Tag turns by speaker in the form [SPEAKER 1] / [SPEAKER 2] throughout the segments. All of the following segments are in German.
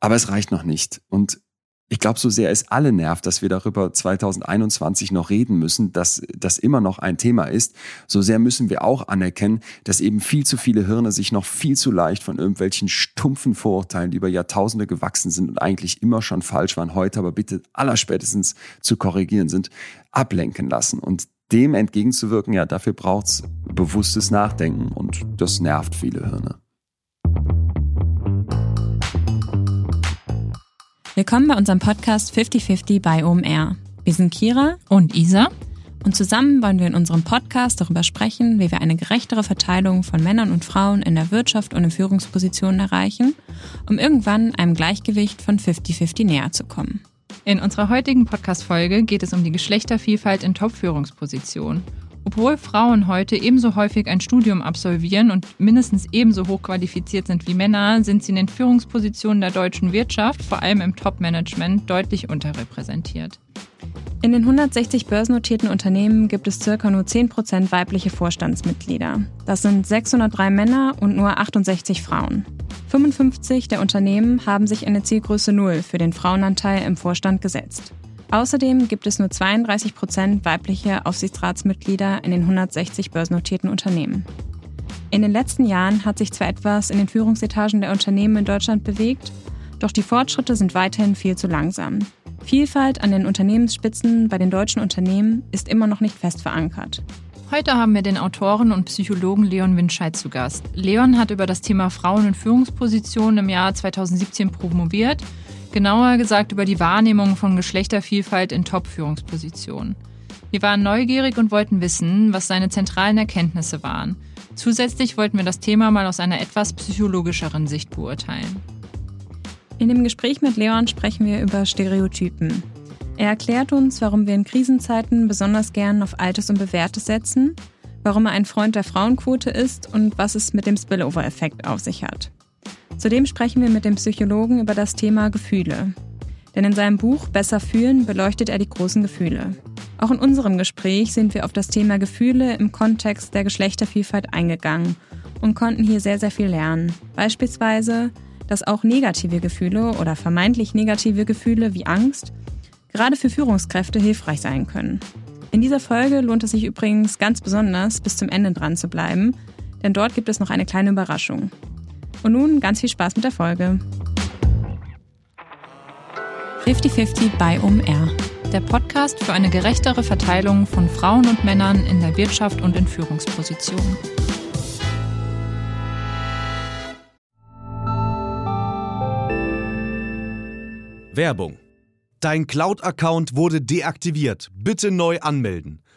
[SPEAKER 1] Aber es reicht noch nicht. Und ich glaube, so sehr es alle nervt, dass wir darüber 2021 noch reden müssen, dass das immer noch ein Thema ist, so sehr müssen wir auch anerkennen, dass eben viel zu viele Hirne sich noch viel zu leicht von irgendwelchen stumpfen Vorurteilen, die über Jahrtausende gewachsen sind und eigentlich immer schon falsch waren, heute aber bitte allerspätestens zu korrigieren sind, ablenken lassen. Und dem entgegenzuwirken, ja, dafür braucht's bewusstes Nachdenken und das nervt viele Hirne.
[SPEAKER 2] Willkommen bei unserem Podcast 5050 bei OMR. Wir sind Kira
[SPEAKER 3] und Isa
[SPEAKER 2] und zusammen wollen wir in unserem Podcast darüber sprechen, wie wir eine gerechtere Verteilung von Männern und Frauen in der Wirtschaft und in Führungspositionen erreichen, um irgendwann einem Gleichgewicht von 50-50 näher zu kommen.
[SPEAKER 3] In unserer heutigen Podcast-Folge geht es um die Geschlechtervielfalt in Top-Führungspositionen obwohl Frauen heute ebenso häufig ein Studium absolvieren und mindestens ebenso hochqualifiziert sind wie Männer, sind sie in den Führungspositionen der deutschen Wirtschaft, vor allem im Top-Management, deutlich unterrepräsentiert.
[SPEAKER 2] In den 160 börsennotierten Unternehmen gibt es circa nur 10% weibliche Vorstandsmitglieder. Das sind 603 Männer und nur 68 Frauen. 55 der Unternehmen haben sich eine Zielgröße 0 für den Frauenanteil im Vorstand gesetzt. Außerdem gibt es nur 32 Prozent weibliche Aufsichtsratsmitglieder in den 160 börsennotierten Unternehmen. In den letzten Jahren hat sich zwar etwas in den Führungsetagen der Unternehmen in Deutschland bewegt, doch die Fortschritte sind weiterhin viel zu langsam. Vielfalt an den Unternehmensspitzen bei den deutschen Unternehmen ist immer noch nicht fest verankert.
[SPEAKER 3] Heute haben wir den Autoren und Psychologen Leon Winscheid zu Gast. Leon hat über das Thema Frauen in Führungspositionen im Jahr 2017 promoviert Genauer gesagt über die Wahrnehmung von Geschlechtervielfalt in Top-Führungspositionen. Wir waren neugierig und wollten wissen, was seine zentralen Erkenntnisse waren. Zusätzlich wollten wir das Thema mal aus einer etwas psychologischeren Sicht beurteilen.
[SPEAKER 2] In dem Gespräch mit Leon sprechen wir über Stereotypen. Er erklärt uns, warum wir in Krisenzeiten besonders gern auf Altes und Bewährtes setzen, warum er ein Freund der Frauenquote ist und was es mit dem Spillover-Effekt auf sich hat. Zudem sprechen wir mit dem Psychologen über das Thema Gefühle. Denn in seinem Buch Besser fühlen beleuchtet er die großen Gefühle. Auch in unserem Gespräch sind wir auf das Thema Gefühle im Kontext der Geschlechtervielfalt eingegangen und konnten hier sehr, sehr viel lernen. Beispielsweise, dass auch negative Gefühle oder vermeintlich negative Gefühle wie Angst gerade für Führungskräfte hilfreich sein können. In dieser Folge lohnt es sich übrigens ganz besonders, bis zum Ende dran zu bleiben, denn dort gibt es noch eine kleine Überraschung. Und nun ganz viel Spaß mit der Folge.
[SPEAKER 3] 50-50 bei OMR. Der Podcast für eine gerechtere Verteilung von Frauen und Männern in der Wirtschaft und in Führungspositionen.
[SPEAKER 4] Werbung. Dein Cloud-Account wurde deaktiviert. Bitte neu anmelden.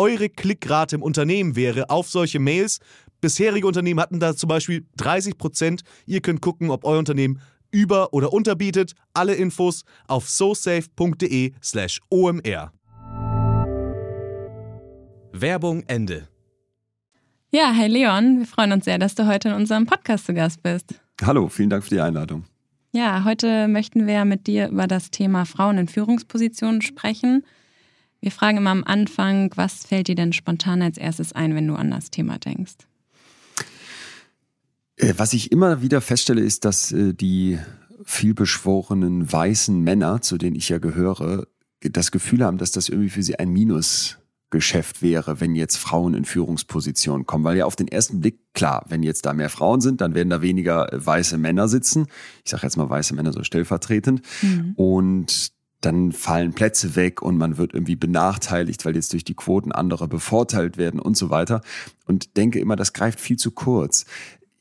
[SPEAKER 4] eure Klickrate im Unternehmen wäre auf solche Mails. Bisherige Unternehmen hatten da zum Beispiel 30 Prozent. Ihr könnt gucken, ob euer Unternehmen über- oder unterbietet. Alle Infos auf sosafe.de/slash omr. Werbung Ende.
[SPEAKER 2] Ja, hi Leon, wir freuen uns sehr, dass du heute in unserem Podcast zu Gast bist.
[SPEAKER 1] Hallo, vielen Dank für die Einladung.
[SPEAKER 2] Ja, heute möchten wir mit dir über das Thema Frauen in Führungspositionen sprechen. Wir fragen immer am Anfang, was fällt dir denn spontan als erstes ein, wenn du an das Thema denkst?
[SPEAKER 1] Äh, was ich immer wieder feststelle, ist, dass äh, die vielbeschworenen weißen Männer, zu denen ich ja gehöre, das Gefühl haben, dass das irgendwie für sie ein Minusgeschäft wäre, wenn jetzt Frauen in Führungspositionen kommen. Weil ja auf den ersten Blick, klar, wenn jetzt da mehr Frauen sind, dann werden da weniger weiße Männer sitzen. Ich sage jetzt mal weiße Männer so stellvertretend. Mhm. Und dann fallen Plätze weg und man wird irgendwie benachteiligt, weil jetzt durch die Quoten andere bevorteilt werden und so weiter. Und denke immer, das greift viel zu kurz.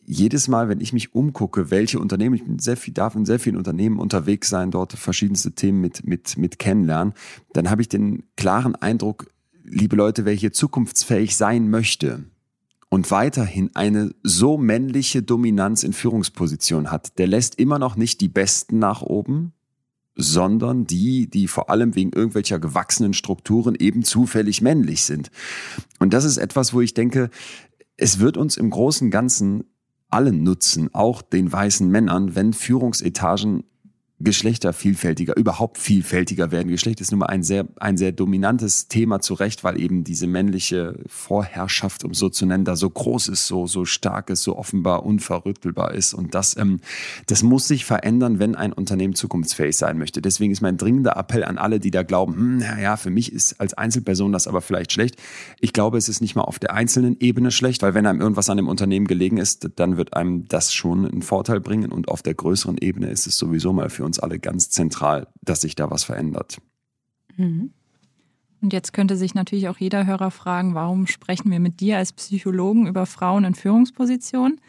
[SPEAKER 1] Jedes Mal, wenn ich mich umgucke, welche Unternehmen, ich bin sehr viel, darf in sehr vielen Unternehmen unterwegs sein, dort verschiedenste Themen mit, mit, mit kennenlernen, dann habe ich den klaren Eindruck, liebe Leute, wer hier zukunftsfähig sein möchte, und weiterhin eine so männliche Dominanz in Führungsposition hat, der lässt immer noch nicht die Besten nach oben, sondern die, die vor allem wegen irgendwelcher gewachsenen Strukturen eben zufällig männlich sind. Und das ist etwas, wo ich denke, es wird uns im großen Ganzen allen nutzen, auch den weißen Männern, wenn Führungsetagen Geschlechter vielfältiger, überhaupt vielfältiger werden. Geschlecht ist nun mal ein sehr, ein sehr dominantes Thema zu Recht, weil eben diese männliche Vorherrschaft, um so zu nennen, da so groß ist, so, so stark ist, so offenbar unverrüttelbar ist. Und das, ähm, das muss sich verändern, wenn ein Unternehmen zukunftsfähig sein möchte. Deswegen ist mein dringender Appell an alle, die da glauben, hm, naja, für mich ist als Einzelperson das aber vielleicht schlecht. Ich glaube, es ist nicht mal auf der einzelnen Ebene schlecht, weil wenn einem irgendwas an dem Unternehmen gelegen ist, dann wird einem das schon einen Vorteil bringen. Und auf der größeren Ebene ist es sowieso mal für uns alle ganz zentral, dass sich da was verändert.
[SPEAKER 3] Mhm. Und jetzt könnte sich natürlich auch jeder Hörer fragen, warum sprechen wir mit dir als Psychologen über Frauen in Führungspositionen?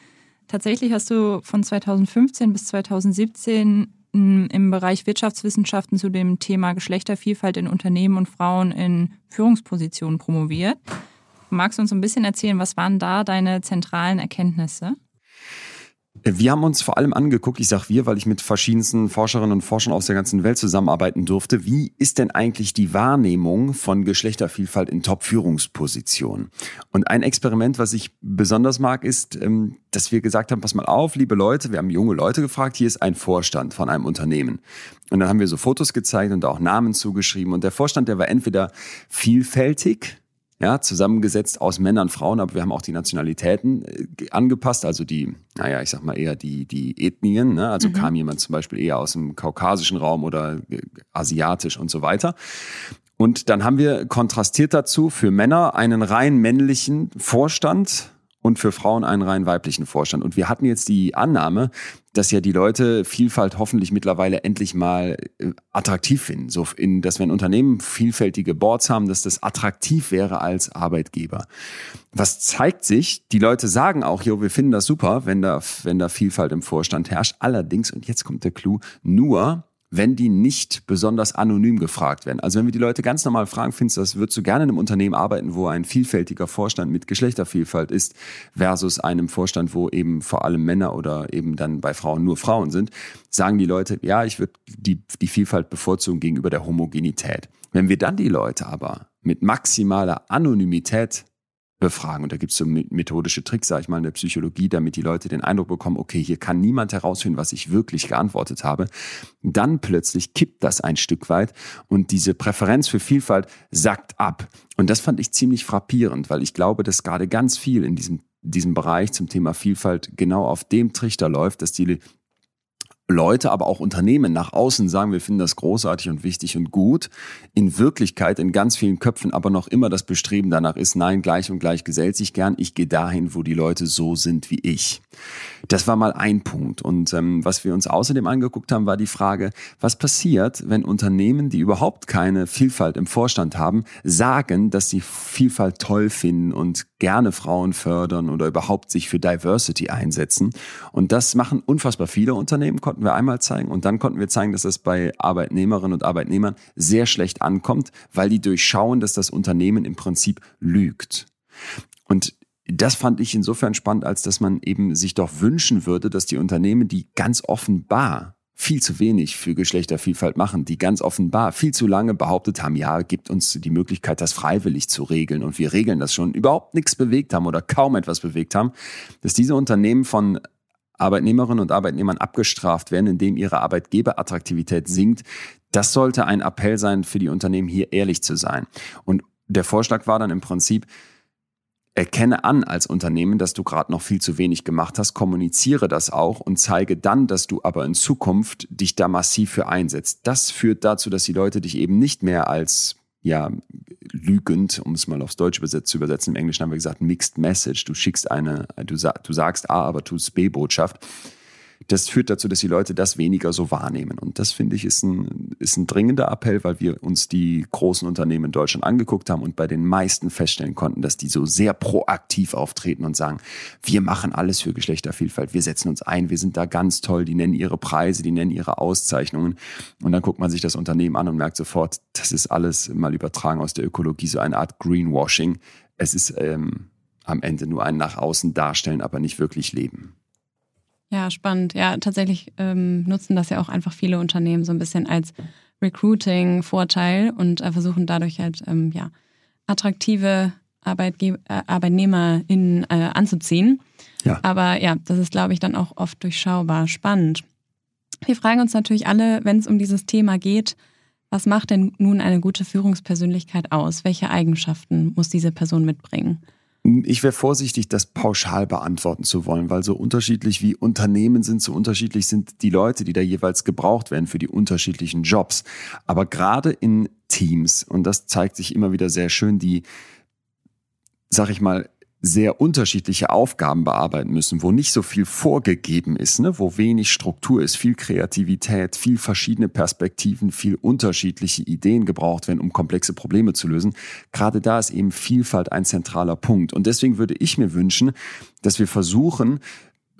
[SPEAKER 3] Tatsächlich hast du von 2015 bis 2017 im Bereich Wirtschaftswissenschaften zu dem Thema Geschlechtervielfalt in Unternehmen und Frauen in Führungspositionen promoviert. Magst du uns ein bisschen erzählen, was waren da deine zentralen Erkenntnisse?
[SPEAKER 1] Wir haben uns vor allem angeguckt, ich sage wir, weil ich mit verschiedensten Forscherinnen und Forschern aus der ganzen Welt zusammenarbeiten durfte, wie ist denn eigentlich die Wahrnehmung von Geschlechtervielfalt in Top-Führungspositionen? Und ein Experiment, was ich besonders mag, ist, ähm, dass wir gesagt haben, pass mal auf, liebe Leute, wir haben junge Leute gefragt, hier ist ein Vorstand von einem Unternehmen. Und dann haben wir so Fotos gezeigt und auch Namen zugeschrieben. Und der Vorstand, der war entweder vielfältig, ja, zusammengesetzt aus Männern, Frauen, aber wir haben auch die Nationalitäten äh, angepasst, also die, naja, ich sag mal eher die, die Ethnien, ne? also mhm. kam jemand zum Beispiel eher aus dem kaukasischen Raum oder äh, asiatisch und so weiter. Und dann haben wir kontrastiert dazu für Männer einen rein männlichen Vorstand, und für Frauen einen rein weiblichen Vorstand. Und wir hatten jetzt die Annahme, dass ja die Leute Vielfalt hoffentlich mittlerweile endlich mal äh, attraktiv finden. So in, dass wenn Unternehmen vielfältige Boards haben, dass das attraktiv wäre als Arbeitgeber. Was zeigt sich? Die Leute sagen auch, jo, wir finden das super, wenn da, wenn da Vielfalt im Vorstand herrscht. Allerdings, und jetzt kommt der Clou, nur wenn die nicht besonders anonym gefragt werden. Also wenn wir die Leute ganz normal fragen, findest du das, würdest du gerne in einem Unternehmen arbeiten, wo ein vielfältiger Vorstand mit Geschlechtervielfalt ist, versus einem Vorstand, wo eben vor allem Männer oder eben dann bei Frauen nur Frauen sind, sagen die Leute, ja, ich würde die, die Vielfalt bevorzugen gegenüber der Homogenität. Wenn wir dann die Leute aber mit maximaler Anonymität befragen. Und da gibt es so methodische Tricks, sage ich mal, in der Psychologie, damit die Leute den Eindruck bekommen, okay, hier kann niemand herausfinden, was ich wirklich geantwortet habe. Dann plötzlich kippt das ein Stück weit und diese Präferenz für Vielfalt sackt ab. Und das fand ich ziemlich frappierend, weil ich glaube, dass gerade ganz viel in diesem diesem Bereich zum Thema Vielfalt genau auf dem Trichter läuft, dass die Leute, aber auch Unternehmen nach außen sagen, wir finden das großartig und wichtig und gut. In Wirklichkeit in ganz vielen Köpfen aber noch immer das Bestreben danach ist, nein, gleich und gleich gesellt sich gern. Ich gehe dahin, wo die Leute so sind wie ich. Das war mal ein Punkt. Und ähm, was wir uns außerdem angeguckt haben, war die Frage, was passiert, wenn Unternehmen, die überhaupt keine Vielfalt im Vorstand haben, sagen, dass sie Vielfalt toll finden und gerne Frauen fördern oder überhaupt sich für Diversity einsetzen. Und das machen unfassbar viele Unternehmen, wir einmal zeigen. Und dann konnten wir zeigen, dass es bei Arbeitnehmerinnen und Arbeitnehmern sehr schlecht ankommt, weil die durchschauen, dass das Unternehmen im Prinzip lügt. Und das fand ich insofern spannend, als dass man eben sich doch wünschen würde, dass die Unternehmen, die ganz offenbar viel zu wenig für Geschlechtervielfalt machen, die ganz offenbar viel zu lange behauptet haben, ja, gibt uns die Möglichkeit, das freiwillig zu regeln und wir regeln das schon, überhaupt nichts bewegt haben oder kaum etwas bewegt haben, dass diese Unternehmen von Arbeitnehmerinnen und Arbeitnehmern abgestraft werden, indem ihre Arbeitgeberattraktivität sinkt. Das sollte ein Appell sein für die Unternehmen, hier ehrlich zu sein. Und der Vorschlag war dann im Prinzip, Erkenne an als Unternehmen, dass du gerade noch viel zu wenig gemacht hast, kommuniziere das auch und zeige dann, dass du aber in Zukunft dich da massiv für einsetzt. Das führt dazu, dass die Leute dich eben nicht mehr als ja, lügend, um es mal aufs Deutsche zu übersetzen, im Englischen haben wir gesagt, Mixed Message. Du schickst eine, du, du sagst A, aber tust B-Botschaft das führt dazu, dass die Leute das weniger so wahrnehmen. Und das finde ich ist ein, ist ein dringender Appell, weil wir uns die großen Unternehmen in Deutschland angeguckt haben und bei den meisten feststellen konnten, dass die so sehr proaktiv auftreten und sagen, wir machen alles für Geschlechtervielfalt, wir setzen uns ein, wir sind da ganz toll, die nennen ihre Preise, die nennen ihre Auszeichnungen. Und dann guckt man sich das Unternehmen an und merkt sofort, das ist alles mal übertragen aus der Ökologie, so eine Art Greenwashing. Es ist ähm, am Ende nur ein nach außen darstellen, aber nicht wirklich leben.
[SPEAKER 2] Ja, spannend. Ja, tatsächlich ähm, nutzen das ja auch einfach viele Unternehmen so ein bisschen als Recruiting-Vorteil und äh, versuchen dadurch halt ähm, ja, attraktive Arbeitge äh, ArbeitnehmerInnen äh, anzuziehen. Ja. Aber ja, das ist, glaube ich, dann auch oft durchschaubar. Spannend. Wir fragen uns natürlich alle, wenn es um dieses Thema geht, was macht denn nun eine gute Führungspersönlichkeit aus? Welche Eigenschaften muss diese Person mitbringen?
[SPEAKER 1] Ich wäre vorsichtig, das pauschal beantworten zu wollen, weil so unterschiedlich wie Unternehmen sind, so unterschiedlich sind die Leute, die da jeweils gebraucht werden für die unterschiedlichen Jobs. Aber gerade in Teams, und das zeigt sich immer wieder sehr schön, die, sag ich mal, sehr unterschiedliche Aufgaben bearbeiten müssen, wo nicht so viel vorgegeben ist, ne? wo wenig Struktur ist, viel Kreativität, viel verschiedene Perspektiven, viel unterschiedliche Ideen gebraucht werden, um komplexe Probleme zu lösen. Gerade da ist eben Vielfalt ein zentraler Punkt. Und deswegen würde ich mir wünschen, dass wir versuchen,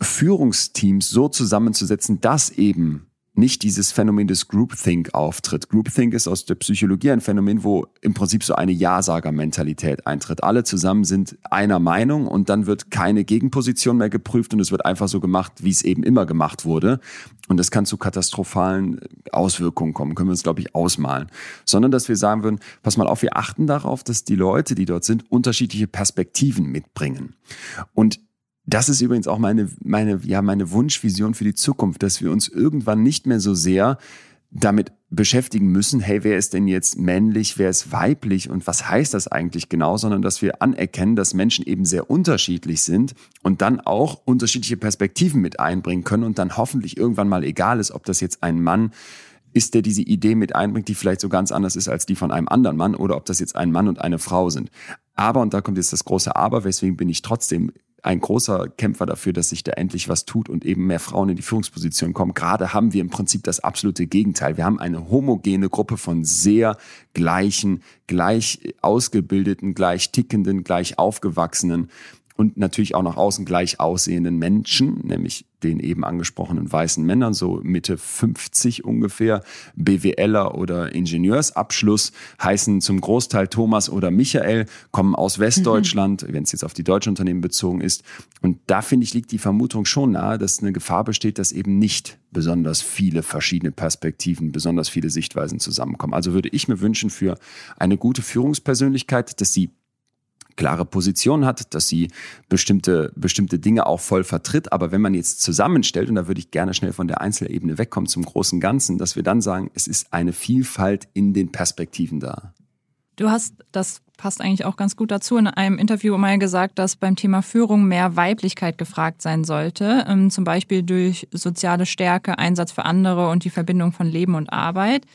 [SPEAKER 1] Führungsteams so zusammenzusetzen, dass eben nicht dieses Phänomen des Groupthink auftritt. Groupthink ist aus der Psychologie ein Phänomen, wo im Prinzip so eine Ja-Sager-Mentalität eintritt. Alle zusammen sind einer Meinung und dann wird keine Gegenposition mehr geprüft und es wird einfach so gemacht, wie es eben immer gemacht wurde. Und das kann zu katastrophalen Auswirkungen kommen, können wir uns, glaube ich, ausmalen. Sondern, dass wir sagen würden, pass mal auf, wir achten darauf, dass die Leute, die dort sind, unterschiedliche Perspektiven mitbringen. Und das ist übrigens auch meine, meine, ja, meine Wunschvision für die Zukunft, dass wir uns irgendwann nicht mehr so sehr damit beschäftigen müssen, hey, wer ist denn jetzt männlich, wer ist weiblich und was heißt das eigentlich genau, sondern dass wir anerkennen, dass Menschen eben sehr unterschiedlich sind und dann auch unterschiedliche Perspektiven mit einbringen können und dann hoffentlich irgendwann mal egal ist, ob das jetzt ein Mann ist, der diese Idee mit einbringt, die vielleicht so ganz anders ist als die von einem anderen Mann oder ob das jetzt ein Mann und eine Frau sind. Aber, und da kommt jetzt das große Aber, weswegen bin ich trotzdem ein großer Kämpfer dafür, dass sich da endlich was tut und eben mehr Frauen in die Führungsposition kommen. Gerade haben wir im Prinzip das absolute Gegenteil. Wir haben eine homogene Gruppe von sehr gleichen, gleich ausgebildeten, gleich tickenden, gleich aufgewachsenen und natürlich auch nach außen gleich aussehenden Menschen, nämlich den eben angesprochenen weißen Männern, so Mitte 50 ungefähr, BWLer oder Ingenieursabschluss, heißen zum Großteil Thomas oder Michael, kommen aus Westdeutschland, mhm. wenn es jetzt auf die deutschen Unternehmen bezogen ist. Und da finde ich, liegt die Vermutung schon nahe, dass eine Gefahr besteht, dass eben nicht besonders viele verschiedene Perspektiven, besonders viele Sichtweisen zusammenkommen. Also würde ich mir wünschen für eine gute Führungspersönlichkeit, dass sie klare Position hat, dass sie bestimmte, bestimmte Dinge auch voll vertritt. Aber wenn man jetzt zusammenstellt, und da würde ich gerne schnell von der Einzelebene wegkommen zum großen Ganzen, dass wir dann sagen, es ist eine Vielfalt in den Perspektiven da.
[SPEAKER 3] Du hast, das passt eigentlich auch ganz gut dazu, in einem Interview mal gesagt, dass beim Thema Führung mehr Weiblichkeit gefragt sein sollte, ähm, zum Beispiel durch soziale Stärke, Einsatz für andere und die Verbindung von Leben und Arbeit.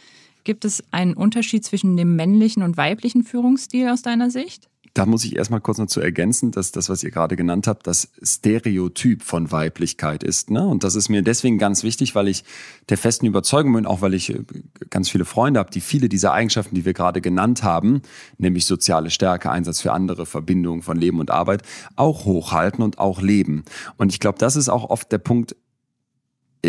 [SPEAKER 3] Gibt es einen Unterschied zwischen dem männlichen und weiblichen Führungsstil aus deiner Sicht?
[SPEAKER 1] Da muss ich erstmal kurz noch zu ergänzen, dass das, was ihr gerade genannt habt, das Stereotyp von Weiblichkeit ist. Ne? Und das ist mir deswegen ganz wichtig, weil ich der festen Überzeugung bin, auch weil ich äh, ganz viele Freunde habe, die viele dieser Eigenschaften, die wir gerade genannt haben, nämlich soziale Stärke, Einsatz für andere, Verbindung von Leben und Arbeit, auch hochhalten und auch leben. Und ich glaube, das ist auch oft der Punkt,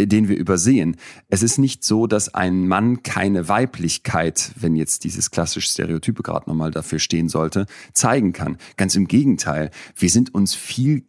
[SPEAKER 1] den wir übersehen. Es ist nicht so, dass ein Mann keine Weiblichkeit, wenn jetzt dieses klassische Stereotype gerade nochmal dafür stehen sollte, zeigen kann. Ganz im Gegenteil. Wir sind uns viel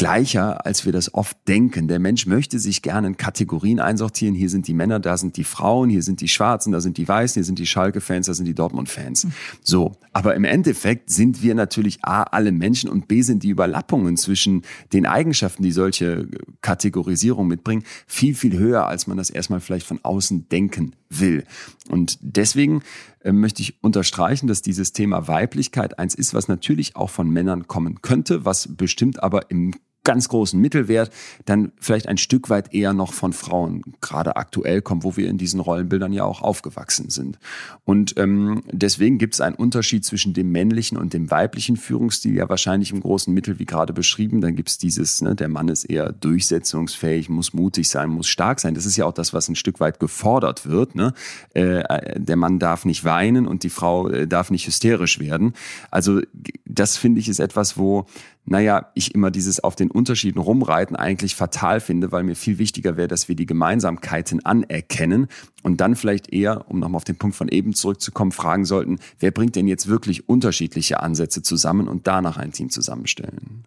[SPEAKER 1] gleicher, als wir das oft denken. Der Mensch möchte sich gerne in Kategorien einsortieren. Hier sind die Männer, da sind die Frauen, hier sind die Schwarzen, da sind die Weißen, hier sind die Schalke-Fans, da sind die Dortmund-Fans. So, aber im Endeffekt sind wir natürlich A, alle Menschen und B, sind die Überlappungen zwischen den Eigenschaften, die solche Kategorisierung mitbringen, viel, viel höher, als man das erstmal vielleicht von außen denken will. Und deswegen äh, möchte ich unterstreichen, dass dieses Thema Weiblichkeit eins ist, was natürlich auch von Männern kommen könnte, was bestimmt aber im ganz großen Mittelwert, dann vielleicht ein Stück weit eher noch von Frauen gerade aktuell kommt, wo wir in diesen Rollenbildern ja auch aufgewachsen sind. Und ähm, deswegen gibt es einen Unterschied zwischen dem männlichen und dem weiblichen Führungsstil, ja wahrscheinlich im großen Mittel, wie gerade beschrieben. Dann gibt es dieses, ne, der Mann ist eher durchsetzungsfähig, muss mutig sein, muss stark sein. Das ist ja auch das, was ein Stück weit gefordert wird. Ne? Äh, der Mann darf nicht weinen und die Frau äh, darf nicht hysterisch werden. Also das finde ich ist etwas, wo naja, ich immer dieses auf den Unterschieden rumreiten eigentlich fatal finde, weil mir viel wichtiger wäre, dass wir die Gemeinsamkeiten anerkennen und dann vielleicht eher, um nochmal auf den Punkt von eben zurückzukommen, fragen sollten, wer bringt denn jetzt wirklich unterschiedliche Ansätze zusammen und danach ein Team zusammenstellen?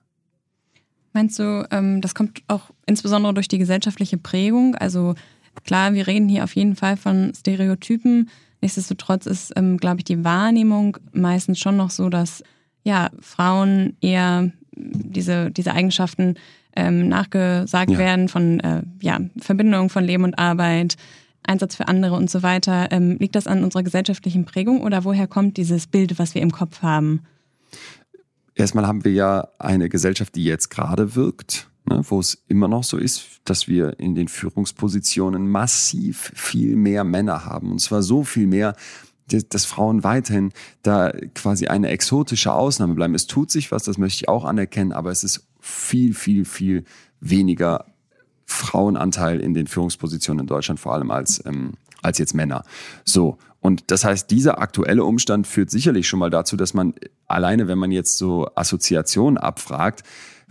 [SPEAKER 2] Meinst du, ähm, das kommt auch insbesondere durch die gesellschaftliche Prägung? Also klar, wir reden hier auf jeden Fall von Stereotypen. Nichtsdestotrotz ist, ähm, glaube ich, die Wahrnehmung meistens schon noch so, dass ja, Frauen eher diese, diese Eigenschaften ähm, nachgesagt ja. werden von äh, ja, Verbindung von Leben und Arbeit, Einsatz für andere und so weiter. Ähm, liegt das an unserer gesellschaftlichen Prägung oder woher kommt dieses Bild, was wir im Kopf haben?
[SPEAKER 1] Erstmal haben wir ja eine Gesellschaft, die jetzt gerade wirkt, ne, wo es immer noch so ist, dass wir in den Führungspositionen massiv viel mehr Männer haben. Und zwar so viel mehr, dass Frauen weiterhin da quasi eine exotische Ausnahme bleiben. Es tut sich was, das möchte ich auch anerkennen, aber es ist viel, viel, viel weniger Frauenanteil in den Führungspositionen in Deutschland, vor allem als, ähm, als jetzt Männer. So. Und das heißt, dieser aktuelle Umstand führt sicherlich schon mal dazu, dass man alleine, wenn man jetzt so Assoziationen abfragt,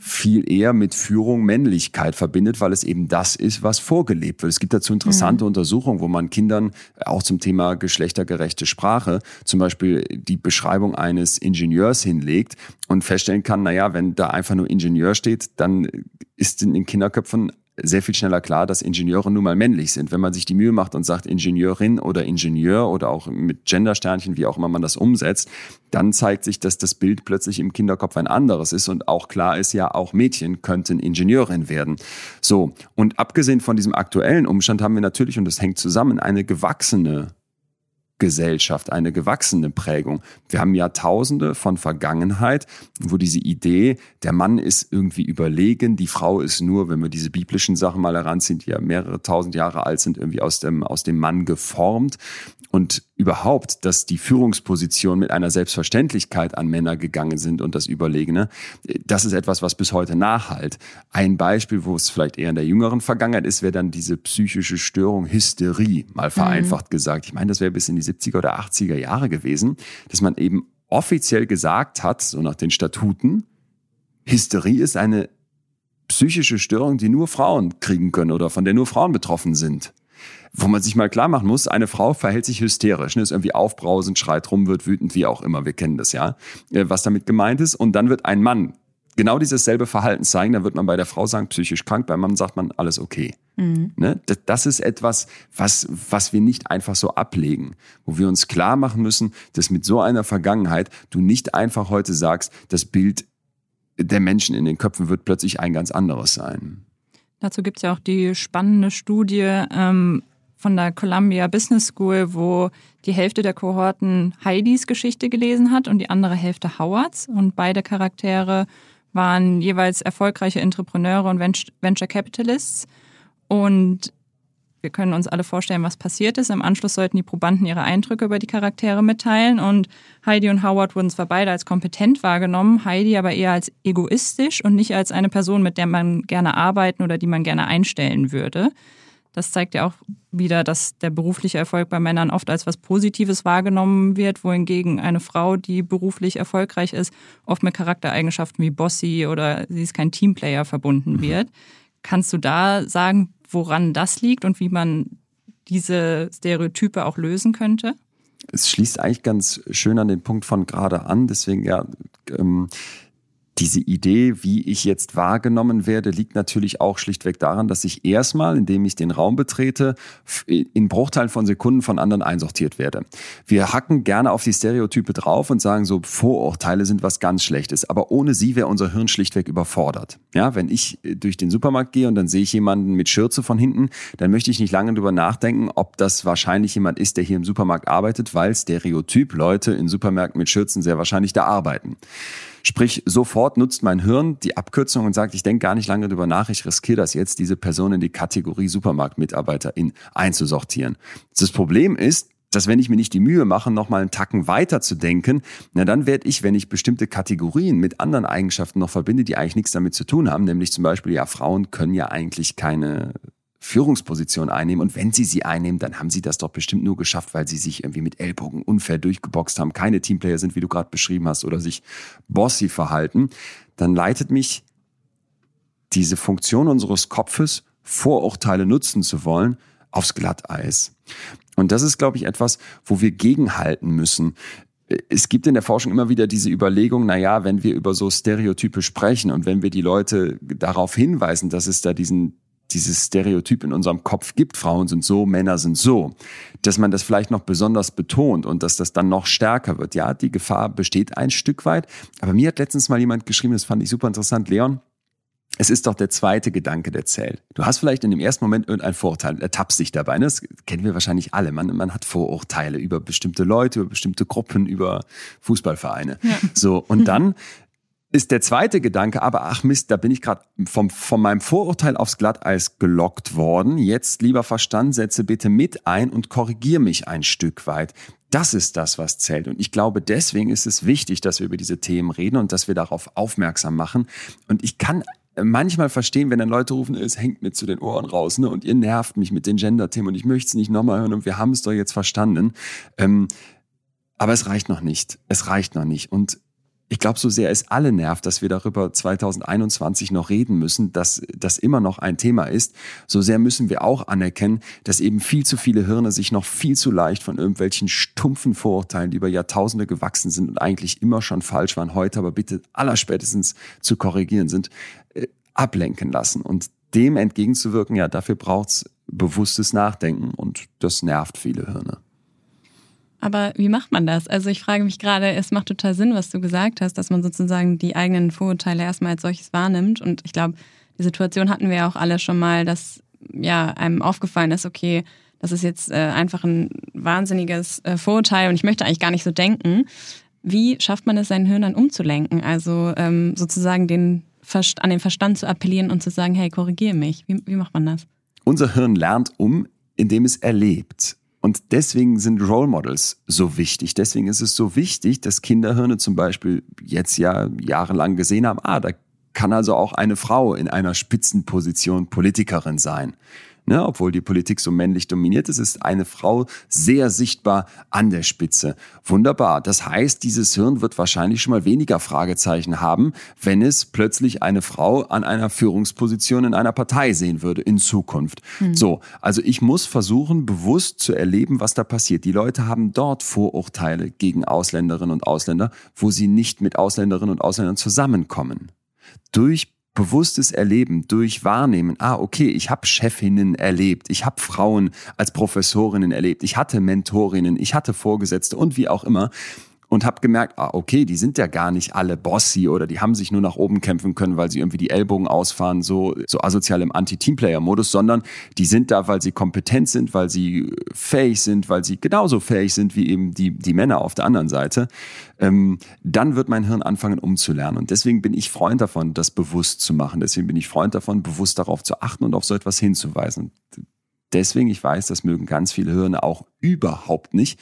[SPEAKER 1] viel eher mit Führung Männlichkeit verbindet, weil es eben das ist, was vorgelebt wird. Es gibt dazu interessante mhm. Untersuchungen, wo man Kindern auch zum Thema geschlechtergerechte Sprache zum Beispiel die Beschreibung eines Ingenieurs hinlegt und feststellen kann, naja, wenn da einfach nur Ingenieur steht, dann ist in den Kinderköpfen sehr viel schneller klar, dass Ingenieure nun mal männlich sind. Wenn man sich die Mühe macht und sagt Ingenieurin oder Ingenieur oder auch mit Gendersternchen, wie auch immer man das umsetzt, dann zeigt sich, dass das Bild plötzlich im Kinderkopf ein anderes ist und auch klar ist, ja, auch Mädchen könnten Ingenieurin werden. So. Und abgesehen von diesem aktuellen Umstand haben wir natürlich, und das hängt zusammen, eine gewachsene Gesellschaft, eine gewachsene Prägung. Wir haben Jahrtausende von Vergangenheit, wo diese Idee, der Mann ist irgendwie überlegen, die Frau ist nur, wenn wir diese biblischen Sachen mal heranziehen, die ja mehrere tausend Jahre alt sind, irgendwie aus dem, aus dem Mann geformt. Und überhaupt, dass die Führungspositionen mit einer Selbstverständlichkeit an Männer gegangen sind und das Überlegene, das ist etwas, was bis heute nachhalt. Ein Beispiel, wo es vielleicht eher in der jüngeren Vergangenheit ist, wäre dann diese psychische Störung Hysterie, mal vereinfacht mhm. gesagt. Ich meine, das wäre bis in die 70er oder 80er Jahre gewesen, dass man eben offiziell gesagt hat, so nach den Statuten, Hysterie ist eine psychische Störung, die nur Frauen kriegen können oder von der nur Frauen betroffen sind wo man sich mal klar machen muss, eine Frau verhält sich hysterisch, ne, ist irgendwie aufbrausend, schreit rum, wird wütend, wie auch immer, wir kennen das ja, äh, was damit gemeint ist. Und dann wird ein Mann genau dieses selbe Verhalten zeigen, dann wird man bei der Frau sagen, psychisch krank, beim Mann sagt man, alles okay. Mhm. Ne? Das ist etwas, was, was wir nicht einfach so ablegen, wo wir uns klar machen müssen, dass mit so einer Vergangenheit du nicht einfach heute sagst, das Bild der Menschen in den Köpfen wird plötzlich ein ganz anderes sein.
[SPEAKER 3] Dazu gibt es ja auch die spannende Studie ähm, von der Columbia Business School, wo die Hälfte der Kohorten Heidis Geschichte gelesen hat und die andere Hälfte Howards. Und beide Charaktere waren jeweils erfolgreiche Entrepreneure und Venture Capitalists. Und wir können uns alle vorstellen, was passiert ist. Im Anschluss sollten die Probanden ihre Eindrücke über die Charaktere mitteilen. Und Heidi und Howard wurden zwar beide als kompetent wahrgenommen, Heidi aber eher als egoistisch und nicht als eine Person, mit der man gerne arbeiten oder die man gerne einstellen würde. Das zeigt ja auch wieder, dass der berufliche Erfolg bei Männern oft als was Positives wahrgenommen wird, wohingegen eine Frau, die beruflich erfolgreich ist, oft mit Charaktereigenschaften wie Bossy oder sie ist kein Teamplayer verbunden mhm. wird. Kannst du da sagen, woran das liegt und wie man diese Stereotype auch lösen könnte?
[SPEAKER 1] Es schließt eigentlich ganz schön an den Punkt von gerade an. Deswegen ja, ähm, diese Idee, wie ich jetzt wahrgenommen werde, liegt natürlich auch schlichtweg daran, dass ich erstmal, indem ich den Raum betrete, in Bruchteilen von Sekunden von anderen einsortiert werde. Wir hacken gerne auf die Stereotype drauf und sagen so, Vorurteile sind was ganz Schlechtes, aber ohne sie wäre unser Hirn schlichtweg überfordert. Ja, wenn ich durch den Supermarkt gehe und dann sehe ich jemanden mit Schürze von hinten, dann möchte ich nicht lange drüber nachdenken, ob das wahrscheinlich jemand ist, der hier im Supermarkt arbeitet, weil Stereotyp Leute in Supermärkten mit Schürzen sehr wahrscheinlich da arbeiten. Sprich, sofort nutzt mein Hirn die Abkürzung und sagt, ich denke gar nicht lange darüber nach, ich riskiere das jetzt, diese Person in die Kategorie Supermarktmitarbeiterin einzusortieren. Das Problem ist, dass wenn ich mir nicht die Mühe mache, nochmal einen Tacken weiter zu denken, na dann werde ich, wenn ich bestimmte Kategorien mit anderen Eigenschaften noch verbinde, die eigentlich nichts damit zu tun haben, nämlich zum Beispiel, ja, Frauen können ja eigentlich keine Führungsposition einnehmen. Und wenn sie sie einnehmen, dann haben sie das doch bestimmt nur geschafft, weil sie sich irgendwie mit Ellbogen unfair durchgeboxt haben, keine Teamplayer sind, wie du gerade beschrieben hast, oder sich bossy verhalten. Dann leitet mich diese Funktion unseres Kopfes, Vorurteile nutzen zu wollen, aufs Glatteis. Und das ist, glaube ich, etwas, wo wir gegenhalten müssen. Es gibt in der Forschung immer wieder diese Überlegung, na ja, wenn wir über so Stereotype sprechen und wenn wir die Leute darauf hinweisen, dass es da diesen dieses Stereotyp in unserem Kopf gibt, Frauen sind so, Männer sind so, dass man das vielleicht noch besonders betont und dass das dann noch stärker wird. Ja, die Gefahr besteht ein Stück weit. Aber mir hat letztens mal jemand geschrieben, das fand ich super interessant, Leon, es ist doch der zweite Gedanke, der zählt. Du hast vielleicht in dem ersten Moment irgendein Vorurteil, ertappst dich dabei. Ne? Das kennen wir wahrscheinlich alle. Man, man hat Vorurteile über bestimmte Leute, über bestimmte Gruppen, über Fußballvereine. Ja. So, und dann ist der zweite Gedanke, aber ach Mist, da bin ich gerade vom, von meinem Vorurteil aufs Glatteis gelockt worden. Jetzt, lieber Verstand, setze bitte mit ein und korrigier mich ein Stück weit. Das ist das, was zählt. Und ich glaube, deswegen ist es wichtig, dass wir über diese Themen reden und dass wir darauf aufmerksam machen. Und ich kann manchmal verstehen, wenn dann Leute rufen, es hängt mir zu den Ohren raus, ne? Und ihr nervt mich mit den Gender-Themen und ich möchte es nicht nochmal hören und wir haben es doch jetzt verstanden. Ähm, aber es reicht noch nicht. Es reicht noch nicht. Und ich glaube, so sehr es alle nervt, dass wir darüber 2021 noch reden müssen, dass das immer noch ein Thema ist, so sehr müssen wir auch anerkennen, dass eben viel zu viele Hirne sich noch viel zu leicht von irgendwelchen stumpfen Vorurteilen, die über Jahrtausende gewachsen sind und eigentlich immer schon falsch waren, heute aber bitte allerspätestens zu korrigieren sind, äh, ablenken lassen. Und dem entgegenzuwirken, ja, dafür braucht's bewusstes Nachdenken und das nervt viele Hirne.
[SPEAKER 2] Aber wie macht man das? Also ich frage mich gerade, es macht total Sinn, was du gesagt hast, dass man sozusagen die eigenen Vorurteile erstmal als solches wahrnimmt. Und ich glaube, die Situation hatten wir auch alle schon mal, dass ja einem aufgefallen ist, okay, das ist jetzt äh, einfach ein wahnsinniges äh, Vorurteil und ich möchte eigentlich gar nicht so denken. Wie schafft man es, seinen Hirn dann umzulenken? Also ähm, sozusagen den Verst an den Verstand zu appellieren und zu sagen, hey, korrigiere mich. Wie, wie macht man das?
[SPEAKER 1] Unser Hirn lernt um, indem es erlebt. Und deswegen sind Role Models so wichtig. Deswegen ist es so wichtig, dass Kinderhirne zum Beispiel jetzt ja jahrelang gesehen haben, ah, da kann also auch eine Frau in einer Spitzenposition Politikerin sein. Ne, obwohl die Politik so männlich dominiert ist, ist eine Frau sehr sichtbar an der Spitze. Wunderbar. Das heißt, dieses Hirn wird wahrscheinlich schon mal weniger Fragezeichen haben, wenn es plötzlich eine Frau an einer Führungsposition in einer Partei sehen würde in Zukunft. Mhm. So, also ich muss versuchen, bewusst zu erleben, was da passiert. Die Leute haben dort Vorurteile gegen Ausländerinnen und Ausländer, wo sie nicht mit Ausländerinnen und Ausländern zusammenkommen. Durch bewusstes Erleben durch Wahrnehmen, ah, okay, ich habe Chefinnen erlebt, ich habe Frauen als Professorinnen erlebt, ich hatte Mentorinnen, ich hatte Vorgesetzte und wie auch immer und habe gemerkt, ah, okay, die sind ja gar nicht alle bossy oder die haben sich nur nach oben kämpfen können, weil sie irgendwie die Ellbogen ausfahren, so, so asozial im Anti-Teamplayer-Modus, sondern die sind da, weil sie kompetent sind, weil sie fähig sind, weil sie genauso fähig sind wie eben die, die Männer auf der anderen Seite. Ähm, dann wird mein Hirn anfangen umzulernen. Und deswegen bin ich Freund davon, das bewusst zu machen. Deswegen bin ich Freund davon, bewusst darauf zu achten und auf so etwas hinzuweisen. Deswegen, ich weiß, das mögen ganz viele Hirne auch überhaupt nicht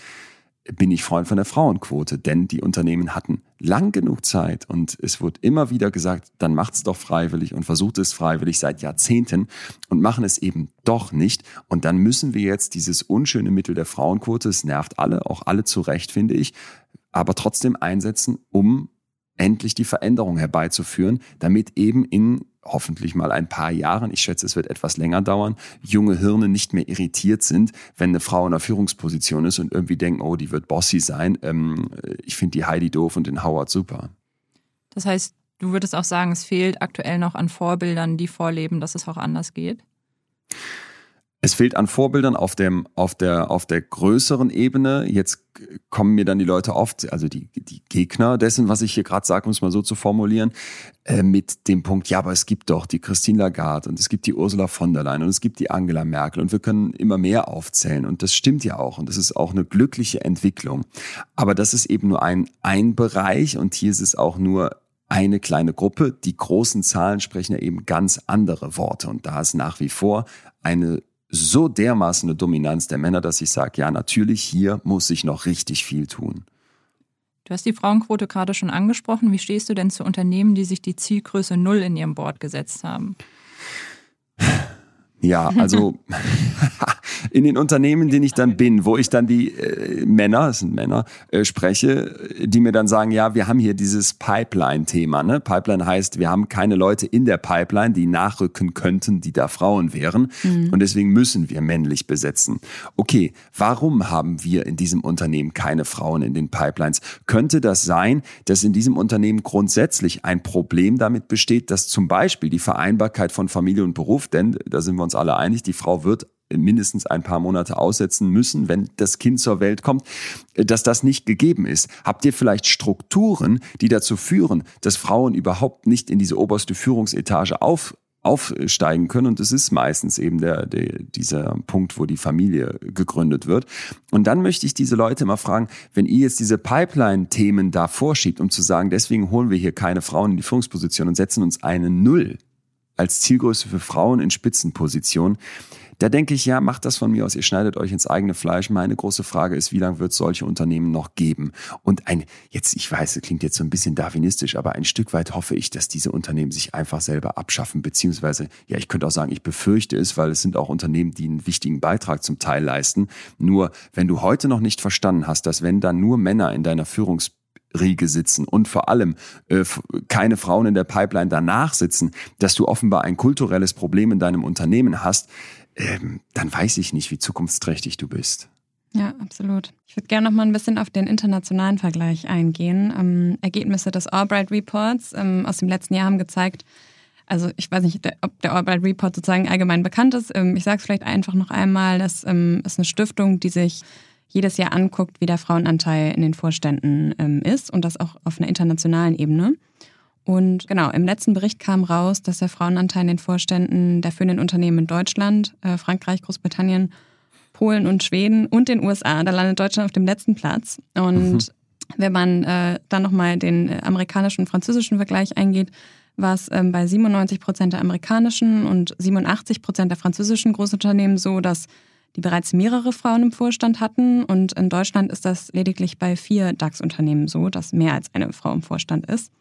[SPEAKER 1] bin ich Freund von der Frauenquote, denn die Unternehmen hatten lang genug Zeit und es wurde immer wieder gesagt, dann macht's doch freiwillig und versucht es freiwillig seit Jahrzehnten und machen es eben doch nicht. Und dann müssen wir jetzt dieses unschöne Mittel der Frauenquote, es nervt alle, auch alle zu Recht, finde ich, aber trotzdem einsetzen, um endlich die Veränderung herbeizuführen, damit eben in hoffentlich mal ein paar Jahren, ich schätze, es wird etwas länger dauern, junge Hirne nicht mehr irritiert sind, wenn eine Frau in einer Führungsposition ist und irgendwie denken, oh, die wird bossy sein. Ähm, ich finde die Heidi doof und den Howard super.
[SPEAKER 3] Das heißt, du würdest auch sagen, es fehlt aktuell noch an Vorbildern, die vorleben, dass es auch anders geht?
[SPEAKER 1] Es fehlt an Vorbildern auf dem, auf der, auf der größeren Ebene. Jetzt kommen mir dann die Leute oft, also die, die Gegner dessen, was ich hier gerade sage, um es mal so zu formulieren, äh, mit dem Punkt, ja, aber es gibt doch die Christine Lagarde und es gibt die Ursula von der Leyen und es gibt die Angela Merkel und wir können immer mehr aufzählen und das stimmt ja auch und das ist auch eine glückliche Entwicklung. Aber das ist eben nur ein, ein Bereich und hier ist es auch nur eine kleine Gruppe. Die großen Zahlen sprechen ja eben ganz andere Worte. Und da ist nach wie vor eine so dermaßen eine Dominanz der Männer, dass ich sage, ja, natürlich, hier muss sich noch richtig viel tun.
[SPEAKER 3] Du hast die Frauenquote gerade schon angesprochen. Wie stehst du denn zu Unternehmen, die sich die Zielgröße Null in ihrem Board gesetzt haben?
[SPEAKER 1] Ja, also in den Unternehmen, in denen ich dann bin, wo ich dann die äh, Männer, es sind Männer, äh, spreche, die mir dann sagen, ja, wir haben hier dieses Pipeline-Thema. Ne? Pipeline heißt, wir haben keine Leute in der Pipeline, die nachrücken könnten, die da Frauen wären. Mhm. Und deswegen müssen wir männlich besetzen. Okay, warum haben wir in diesem Unternehmen keine Frauen in den Pipelines? Könnte das sein, dass in diesem Unternehmen grundsätzlich ein Problem damit besteht, dass zum Beispiel die Vereinbarkeit von Familie und Beruf, denn da sind wir uns alle einig, die Frau wird mindestens ein paar Monate aussetzen müssen, wenn das Kind zur Welt kommt, dass das nicht gegeben ist. Habt ihr vielleicht Strukturen, die dazu führen, dass Frauen überhaupt nicht in diese oberste Führungsetage auf, aufsteigen können. Und das ist meistens eben der, der, dieser Punkt, wo die Familie gegründet wird. Und dann möchte ich diese Leute mal fragen, wenn ihr jetzt diese Pipeline-Themen da vorschiebt, um zu sagen, deswegen holen wir hier keine Frauen in die Führungsposition und setzen uns eine Null als Zielgröße für Frauen in Spitzenpositionen. Da denke ich, ja, macht das von mir aus, ihr schneidet euch ins eigene Fleisch. Meine große Frage ist, wie lange wird es solche Unternehmen noch geben? Und ein, jetzt, ich weiß, es klingt jetzt so ein bisschen darwinistisch, aber ein Stück weit hoffe ich, dass diese Unternehmen sich einfach selber abschaffen, beziehungsweise, ja, ich könnte auch sagen, ich befürchte es, weil es sind auch Unternehmen, die einen wichtigen Beitrag zum Teil leisten. Nur, wenn du heute noch nicht verstanden hast, dass wenn da nur Männer in deiner Führungs Riege sitzen und vor allem äh, keine Frauen in der Pipeline danach sitzen, dass du offenbar ein kulturelles Problem in deinem Unternehmen hast, ähm, dann weiß ich nicht, wie zukunftsträchtig du bist.
[SPEAKER 2] Ja, absolut. Ich würde gerne noch mal ein bisschen auf den internationalen Vergleich eingehen. Ähm, Ergebnisse des Albright Reports ähm, aus dem letzten Jahr haben gezeigt, also ich weiß nicht, ob der Albright Report sozusagen allgemein bekannt ist. Ähm, ich sage es vielleicht einfach noch einmal, das ähm, ist eine Stiftung, die sich jedes Jahr anguckt, wie der Frauenanteil in den Vorständen ähm, ist und das auch auf einer internationalen Ebene. Und genau, im letzten Bericht kam raus, dass der Frauenanteil in den Vorständen der führenden Unternehmen in Deutschland, äh, Frankreich, Großbritannien, Polen und Schweden und den USA, da landet Deutschland auf dem letzten Platz. Und mhm. wenn man äh, dann nochmal den äh, amerikanischen und französischen Vergleich eingeht, war es ähm, bei 97 Prozent der amerikanischen und 87 Prozent der französischen Großunternehmen so, dass die bereits mehrere Frauen im Vorstand hatten. Und in Deutschland ist das lediglich bei vier DAX-Unternehmen so, dass mehr als eine Frau im Vorstand ist.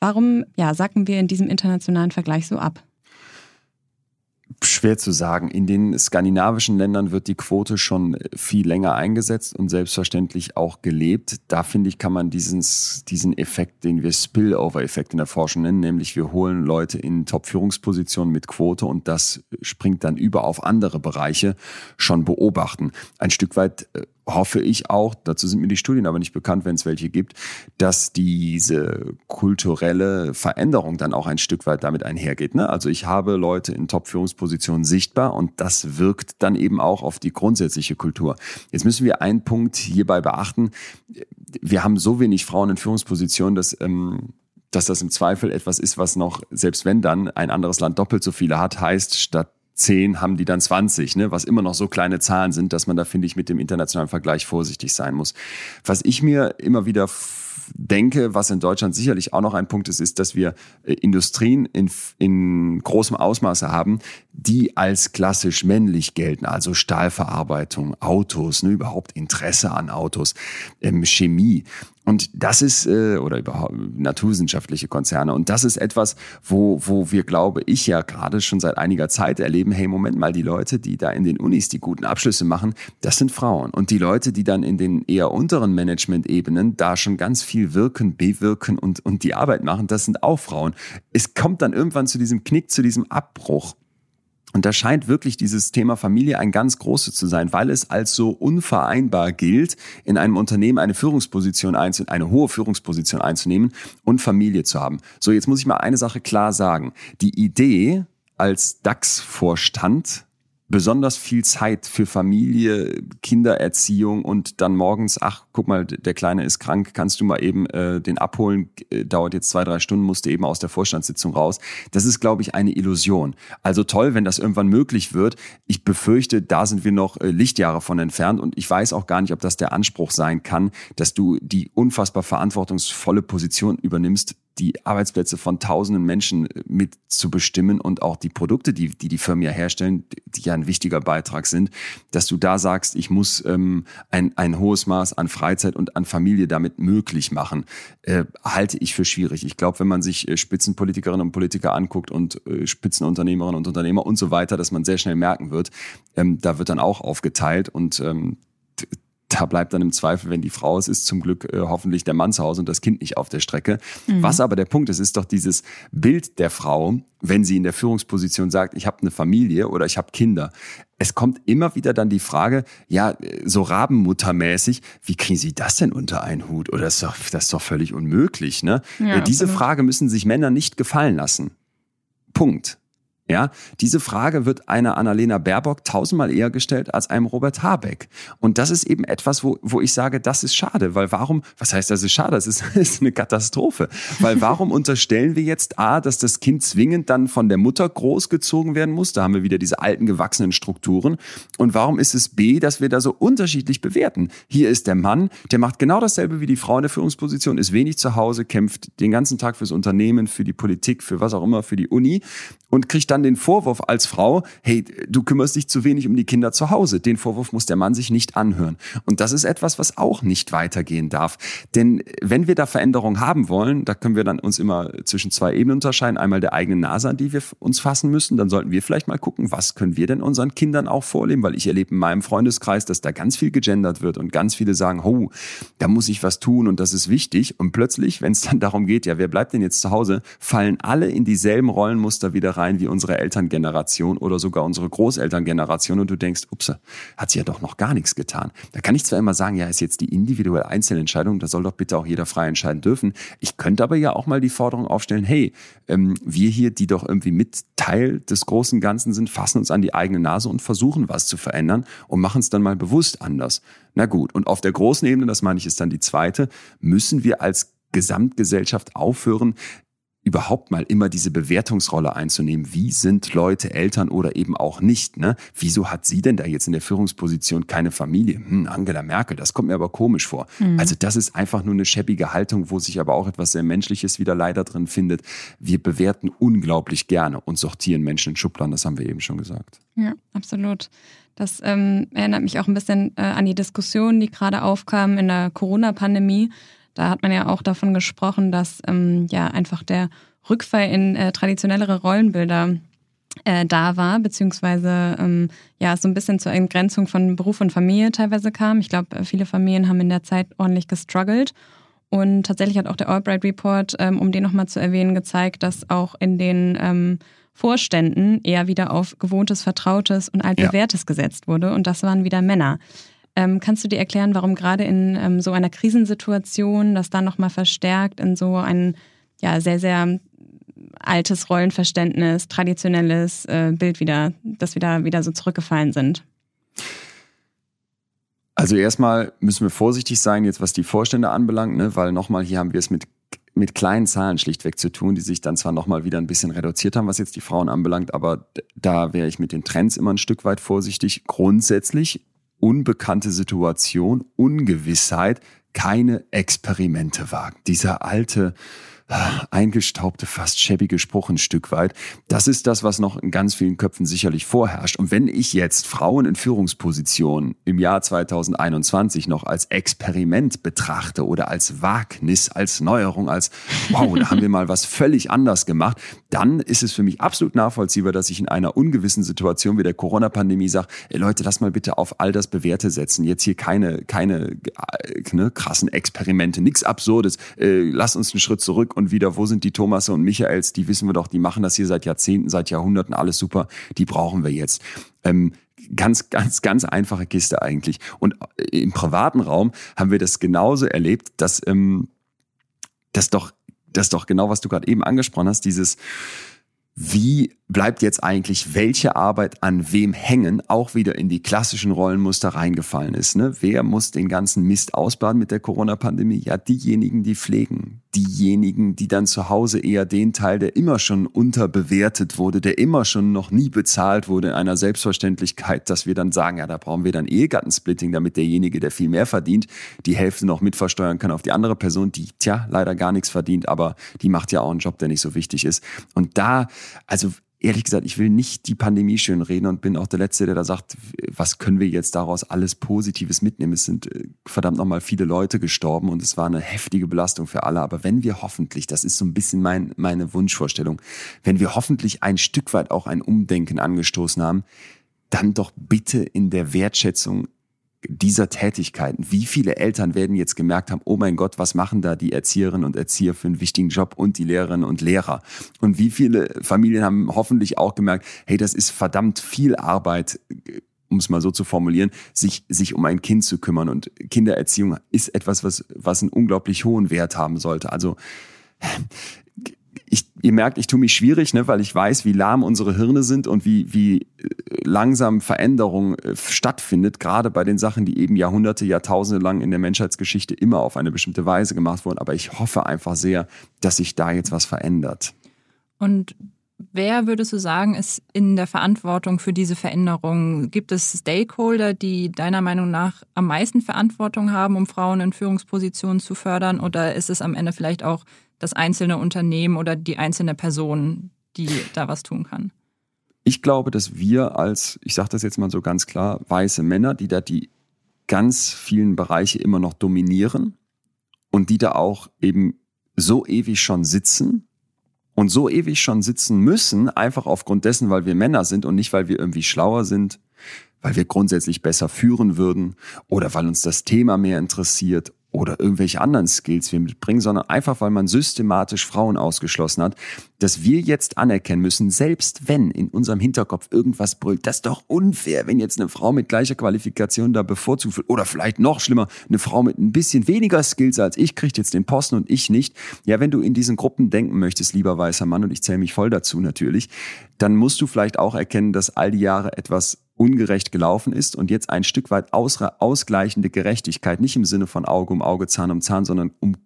[SPEAKER 2] Warum ja, sacken wir in diesem internationalen Vergleich so ab?
[SPEAKER 1] Schwer zu sagen. In den skandinavischen Ländern wird die Quote schon viel länger eingesetzt und selbstverständlich auch gelebt. Da finde ich, kann man dieses, diesen Effekt, den wir Spillover-Effekt in der Forschung nennen, nämlich wir holen Leute in Top-Führungspositionen mit Quote und das springt dann über auf andere Bereiche, schon beobachten. Ein Stück weit äh, hoffe ich auch, dazu sind mir die Studien aber nicht bekannt, wenn es welche gibt, dass diese kulturelle Veränderung dann auch ein Stück weit damit einhergeht. Ne? Also ich habe Leute in Top-Führungspositionen sichtbar und das wirkt dann eben auch auf die grundsätzliche Kultur. Jetzt müssen wir einen Punkt hierbei beachten. Wir haben so wenig Frauen in Führungspositionen, dass ähm, dass das im Zweifel etwas ist, was noch, selbst wenn dann ein anderes Land doppelt so viele hat, heißt, statt 10 haben die dann 20, ne? was immer noch so kleine Zahlen sind, dass man da, finde ich, mit dem internationalen Vergleich vorsichtig sein muss. Was ich mir immer wieder denke, was in Deutschland sicherlich auch noch ein Punkt ist, ist, dass wir äh, Industrien in, in großem Ausmaße haben, die als klassisch männlich gelten, also Stahlverarbeitung, Autos, ne, überhaupt Interesse an Autos, ähm, Chemie. Und das ist, äh, oder überhaupt naturwissenschaftliche Konzerne. Und das ist etwas, wo, wo wir, glaube ich, ja gerade schon seit einiger Zeit erleben, hey, Moment mal, die Leute, die da in den Unis die guten Abschlüsse machen, das sind Frauen. Und die Leute, die dann in den eher unteren Management-Ebenen da schon ganz viel wirken, bewirken und, und die Arbeit machen, das sind auch Frauen. Es kommt dann irgendwann zu diesem Knick, zu diesem Abbruch. Und da scheint wirklich dieses Thema Familie ein ganz großes zu sein, weil es als so unvereinbar gilt, in einem Unternehmen eine Führungsposition einzunehmen, eine hohe Führungsposition einzunehmen und Familie zu haben. So, jetzt muss ich mal eine Sache klar sagen. Die Idee als DAX-Vorstand besonders viel Zeit für Familie, Kindererziehung und dann morgens, ach, guck mal, der Kleine ist krank, kannst du mal eben äh, den abholen, äh, dauert jetzt zwei, drei Stunden, musste eben aus der Vorstandssitzung raus. Das ist, glaube ich, eine Illusion. Also toll, wenn das irgendwann möglich wird. Ich befürchte, da sind wir noch äh, Lichtjahre von entfernt und ich weiß auch gar nicht, ob das der Anspruch sein kann, dass du die unfassbar verantwortungsvolle Position übernimmst, die Arbeitsplätze von tausenden Menschen äh, mitzubestimmen und auch die Produkte, die, die die Firmen ja herstellen, die ja ein wichtiger Beitrag sind, dass du da sagst, ich muss ähm, ein, ein hohes Maß an Freizeit und an Familie damit möglich machen, äh, halte ich für schwierig. Ich glaube, wenn man sich äh, Spitzenpolitikerinnen und Politiker anguckt und äh, Spitzenunternehmerinnen und Unternehmer und so weiter, dass man sehr schnell merken wird, ähm, da wird dann auch aufgeteilt und ähm, da bleibt dann im Zweifel, wenn die Frau es ist, zum Glück äh, hoffentlich der Mann zu Hause und das Kind nicht auf der Strecke. Mhm. Was aber der Punkt ist, ist doch dieses Bild der Frau, wenn sie in der Führungsposition sagt, ich habe eine Familie oder ich habe Kinder. Es kommt immer wieder dann die Frage, ja, so Rabenmuttermäßig, wie kriegen Sie das denn unter einen Hut? Oder das ist doch, das ist doch völlig unmöglich. Ne? Ja, Diese absolut. Frage müssen sich Männer nicht gefallen lassen. Punkt. Ja, diese Frage wird einer Annalena Baerbock tausendmal eher gestellt als einem Robert Habeck. Und das ist eben etwas, wo, wo ich sage, das ist schade, weil warum, was heißt das ist schade? Das ist, ist eine Katastrophe. Weil warum unterstellen wir jetzt A, dass das Kind zwingend dann von der Mutter großgezogen werden muss? Da haben wir wieder diese alten gewachsenen Strukturen. Und warum ist es B, dass wir da so unterschiedlich bewerten? Hier ist der Mann, der macht genau dasselbe wie die Frau in der Führungsposition, ist wenig zu Hause, kämpft den ganzen Tag fürs Unternehmen, für die Politik, für was auch immer, für die Uni und kriegt dann den Vorwurf als Frau, hey, du kümmerst dich zu wenig um die Kinder zu Hause. Den Vorwurf muss der Mann sich nicht anhören. Und das ist etwas, was auch nicht weitergehen darf. Denn wenn wir da Veränderungen haben wollen, da können wir dann uns immer zwischen zwei Ebenen unterscheiden. Einmal der eigenen Nase, an die wir uns fassen müssen. Dann sollten wir vielleicht mal gucken, was können wir denn unseren Kindern auch vorleben? Weil ich erlebe in meinem Freundeskreis, dass da ganz viel gegendert wird und ganz viele sagen, oh, da muss ich was tun und das ist wichtig. Und plötzlich, wenn es dann darum geht, ja, wer bleibt denn jetzt zu Hause, fallen alle in dieselben Rollenmuster wieder rein wie unsere Elterngeneration oder sogar unsere Großelterngeneration und du denkst, ups, hat sie ja doch noch gar nichts getan. Da kann ich zwar immer sagen, ja, ist jetzt die individuelle Einzelentscheidung, da soll doch bitte auch jeder frei entscheiden dürfen. Ich könnte aber ja auch mal die Forderung aufstellen, hey, ähm, wir hier, die doch irgendwie mit Teil des großen Ganzen sind, fassen uns an die eigene Nase und versuchen was zu verändern und machen es dann mal bewusst anders. Na gut, und auf der großen Ebene, das meine ich, ist dann die zweite, müssen wir als Gesamtgesellschaft aufhören, überhaupt mal immer diese Bewertungsrolle einzunehmen. Wie sind Leute Eltern oder eben auch nicht? Ne? Wieso hat sie denn da jetzt in der Führungsposition keine Familie? Hm, Angela Merkel, das kommt mir aber komisch vor. Mhm. Also das ist einfach nur eine schäbige Haltung, wo sich aber auch etwas sehr Menschliches wieder leider drin findet. Wir bewerten unglaublich gerne und sortieren Menschen in Schubladen, das haben wir eben schon gesagt.
[SPEAKER 2] Ja, absolut. Das ähm, erinnert mich auch ein bisschen äh, an die Diskussion, die gerade aufkam in der Corona-Pandemie da hat man ja auch davon gesprochen, dass ähm, ja einfach der Rückfall in äh, traditionellere Rollenbilder äh, da war, beziehungsweise ähm, ja so ein bisschen zur Entgrenzung von Beruf und Familie teilweise kam. Ich glaube, viele Familien haben in der Zeit ordentlich gestruggelt. Und tatsächlich hat auch der Albright Report, ähm, um den nochmal zu erwähnen, gezeigt, dass auch in den ähm, Vorständen eher wieder auf gewohntes, vertrautes und altbewährtes ja. gesetzt wurde. Und das waren wieder Männer. Ähm, kannst du dir erklären, warum gerade in ähm, so einer Krisensituation das dann nochmal verstärkt in so ein ja, sehr, sehr altes Rollenverständnis, traditionelles äh, Bild wieder, das wieder, wieder so zurückgefallen sind?
[SPEAKER 1] Also erstmal müssen wir vorsichtig sein, jetzt was die Vorstände anbelangt, ne? weil nochmal hier haben wir es mit mit kleinen Zahlen schlichtweg zu tun, die sich dann zwar nochmal wieder ein bisschen reduziert haben, was jetzt die Frauen anbelangt, aber da wäre ich mit den Trends immer ein Stück weit vorsichtig. Grundsätzlich unbekannte Situation, Ungewissheit, keine Experimente wagen. Dieser alte eingestaubte, fast schäbige Spruch ein Stück weit. Das ist das, was noch in ganz vielen Köpfen sicherlich vorherrscht. Und wenn ich jetzt Frauen in Führungspositionen im Jahr 2021 noch als Experiment betrachte oder als Wagnis, als Neuerung, als wow, da haben wir mal was völlig anders gemacht, dann ist es für mich absolut nachvollziehbar, dass ich in einer ungewissen Situation wie der Corona-Pandemie sage, Leute, lass mal bitte auf all das Bewährte setzen. Jetzt hier keine, keine äh, ne, krassen Experimente, nichts Absurdes. Äh, lass uns einen Schritt zurück und wieder, wo sind die Thomasse und Michaels? Die wissen wir doch, die machen das hier seit Jahrzehnten, seit Jahrhunderten, alles super. Die brauchen wir jetzt. Ähm, ganz, ganz, ganz einfache Kiste eigentlich. Und äh, im privaten Raum haben wir das genauso erlebt, dass ähm, das doch, das doch genau, was du gerade eben angesprochen hast, dieses wie bleibt jetzt eigentlich welche Arbeit an wem hängen, auch wieder in die klassischen Rollenmuster reingefallen ist. Ne? Wer muss den ganzen Mist ausbaden mit der Corona-Pandemie? Ja, diejenigen, die pflegen, die diejenigen, die dann zu Hause eher den Teil, der immer schon unterbewertet wurde, der immer schon noch nie bezahlt wurde, in einer Selbstverständlichkeit, dass wir dann sagen, ja, da brauchen wir dann Ehegattensplitting, damit derjenige, der viel mehr verdient, die Hälfte noch mitversteuern kann auf die andere Person, die, tja, leider gar nichts verdient, aber die macht ja auch einen Job, der nicht so wichtig ist. Und da, also ehrlich gesagt, ich will nicht die Pandemie schön reden und bin auch der Letzte, der da sagt, was können wir jetzt daraus alles Positives mitnehmen? Es sind äh, verdammt nochmal viele Leute gestorben und es war eine heftige Belastung für alle. Aber wenn wir hoffentlich, das ist so ein bisschen mein, meine Wunschvorstellung, wenn wir hoffentlich ein Stück weit auch ein Umdenken angestoßen haben, dann doch bitte in der Wertschätzung dieser Tätigkeiten. Wie viele Eltern werden jetzt gemerkt haben, oh mein Gott, was machen da die Erzieherinnen und Erzieher für einen wichtigen Job und die Lehrerinnen und Lehrer? Und wie viele Familien haben hoffentlich auch gemerkt, hey, das ist verdammt viel Arbeit, um es mal so zu formulieren, sich, sich um ein Kind zu kümmern. Und Kindererziehung ist etwas, was, was einen unglaublich hohen Wert haben sollte. Also ihr merkt, ich tue mich schwierig, ne, weil ich weiß, wie lahm unsere Hirne sind und wie, wie äh, langsam Veränderung äh, stattfindet, gerade bei den Sachen, die eben Jahrhunderte, Jahrtausende lang in der Menschheitsgeschichte immer auf eine bestimmte Weise gemacht wurden. Aber ich hoffe einfach sehr, dass sich da jetzt was verändert.
[SPEAKER 3] Und Wer würdest du sagen, ist in der Verantwortung für diese Veränderung? Gibt es Stakeholder, die deiner Meinung nach am meisten Verantwortung haben, um Frauen in Führungspositionen zu fördern? Oder ist es am Ende vielleicht auch das einzelne Unternehmen oder die einzelne Person, die da was tun kann?
[SPEAKER 1] Ich glaube, dass wir als, ich sage das jetzt mal so ganz klar, weiße Männer, die da die ganz vielen Bereiche immer noch dominieren und die da auch eben so ewig schon sitzen und so ewig schon sitzen müssen, einfach aufgrund dessen, weil wir Männer sind und nicht, weil wir irgendwie schlauer sind, weil wir grundsätzlich besser führen würden oder weil uns das Thema mehr interessiert oder irgendwelche anderen Skills wir mitbringen, sondern einfach, weil man systematisch Frauen ausgeschlossen hat, dass wir jetzt anerkennen müssen, selbst wenn in unserem Hinterkopf irgendwas brüllt, das ist doch unfair, wenn jetzt eine Frau mit gleicher Qualifikation da bevorzugt wird oder vielleicht noch schlimmer, eine Frau mit ein bisschen weniger Skills als ich kriegt jetzt den Posten und ich nicht. Ja, wenn du in diesen Gruppen denken möchtest, lieber weißer Mann, und ich zähle mich voll dazu natürlich, dann musst du vielleicht auch erkennen, dass all die Jahre etwas ungerecht gelaufen ist und jetzt ein Stück weit ausgleichende Gerechtigkeit, nicht im Sinne von Auge um Auge, Zahn um Zahn, sondern um,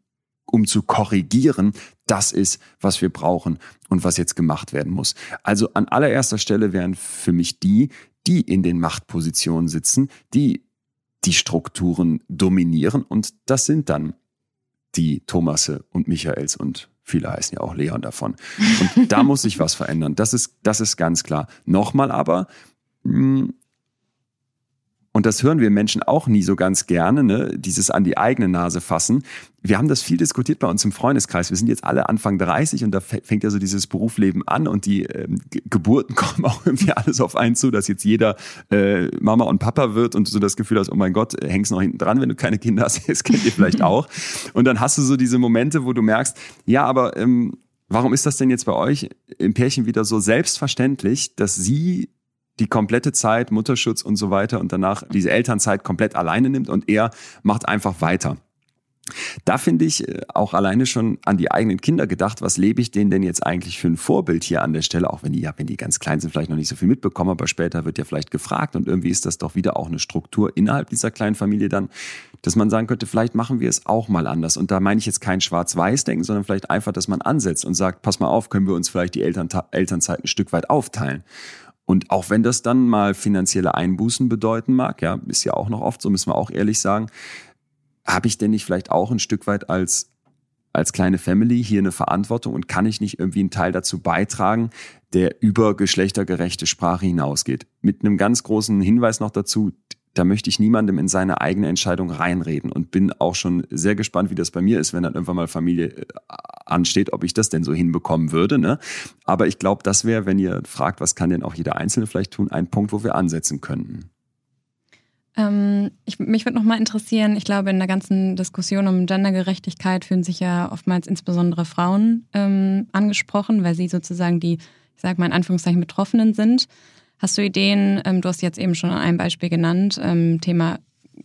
[SPEAKER 1] um zu korrigieren, das ist, was wir brauchen und was jetzt gemacht werden muss. Also an allererster Stelle wären für mich die, die in den Machtpositionen sitzen, die die Strukturen dominieren und das sind dann die Thomasse und Michaels und viele heißen ja auch Leon davon. Und da muss sich was verändern. Das ist, das ist ganz klar. Nochmal aber. Und das hören wir Menschen auch nie so ganz gerne, ne? dieses an die eigene Nase fassen. Wir haben das viel diskutiert bei uns im Freundeskreis. Wir sind jetzt alle Anfang 30 und da fängt ja so dieses Berufsleben an und die ähm, Geburten kommen auch irgendwie alles auf einen zu, dass jetzt jeder äh, Mama und Papa wird und du so das Gefühl hast, oh mein Gott, hängst noch hinten dran, wenn du keine Kinder hast. Das kennt ihr vielleicht auch. Und dann hast du so diese Momente, wo du merkst, ja, aber ähm, warum ist das denn jetzt bei euch im Pärchen wieder so selbstverständlich, dass sie die komplette Zeit, Mutterschutz und so weiter und danach diese Elternzeit komplett alleine nimmt und er macht einfach weiter. Da finde ich äh, auch alleine schon an die eigenen Kinder gedacht, was lebe ich denen denn jetzt eigentlich für ein Vorbild hier an der Stelle, auch wenn die, ja, wenn die ganz klein sind, vielleicht noch nicht so viel mitbekommen, aber später wird ja vielleicht gefragt und irgendwie ist das doch wieder auch eine Struktur innerhalb dieser kleinen Familie dann, dass man sagen könnte, vielleicht machen wir es auch mal anders. Und da meine ich jetzt kein Schwarz-Weiß-Denken, sondern vielleicht einfach, dass man ansetzt und sagt, pass mal auf, können wir uns vielleicht die Eltern Elternzeit ein Stück weit aufteilen. Und auch wenn das dann mal finanzielle Einbußen bedeuten mag, ja, ist ja auch noch oft so, müssen wir auch ehrlich sagen, habe ich denn nicht vielleicht auch ein Stück weit als als kleine Family hier eine Verantwortung und kann ich nicht irgendwie einen Teil dazu beitragen, der über geschlechtergerechte Sprache hinausgeht? Mit einem ganz großen Hinweis noch dazu, da möchte ich niemandem in seine eigene Entscheidung reinreden und bin auch schon sehr gespannt, wie das bei mir ist, wenn dann irgendwann mal Familie äh, ansteht, ob ich das denn so hinbekommen würde. Ne? Aber ich glaube, das wäre, wenn ihr fragt, was kann denn auch jeder Einzelne vielleicht tun, ein Punkt, wo wir ansetzen könnten.
[SPEAKER 2] Ähm, ich, mich würde noch mal interessieren, ich glaube, in der ganzen Diskussion um Gendergerechtigkeit fühlen sich ja oftmals insbesondere Frauen ähm, angesprochen, weil sie sozusagen die, ich sage mal in Anführungszeichen, Betroffenen sind. Hast du Ideen, ähm, du hast jetzt eben schon ein Beispiel genannt, ähm, Thema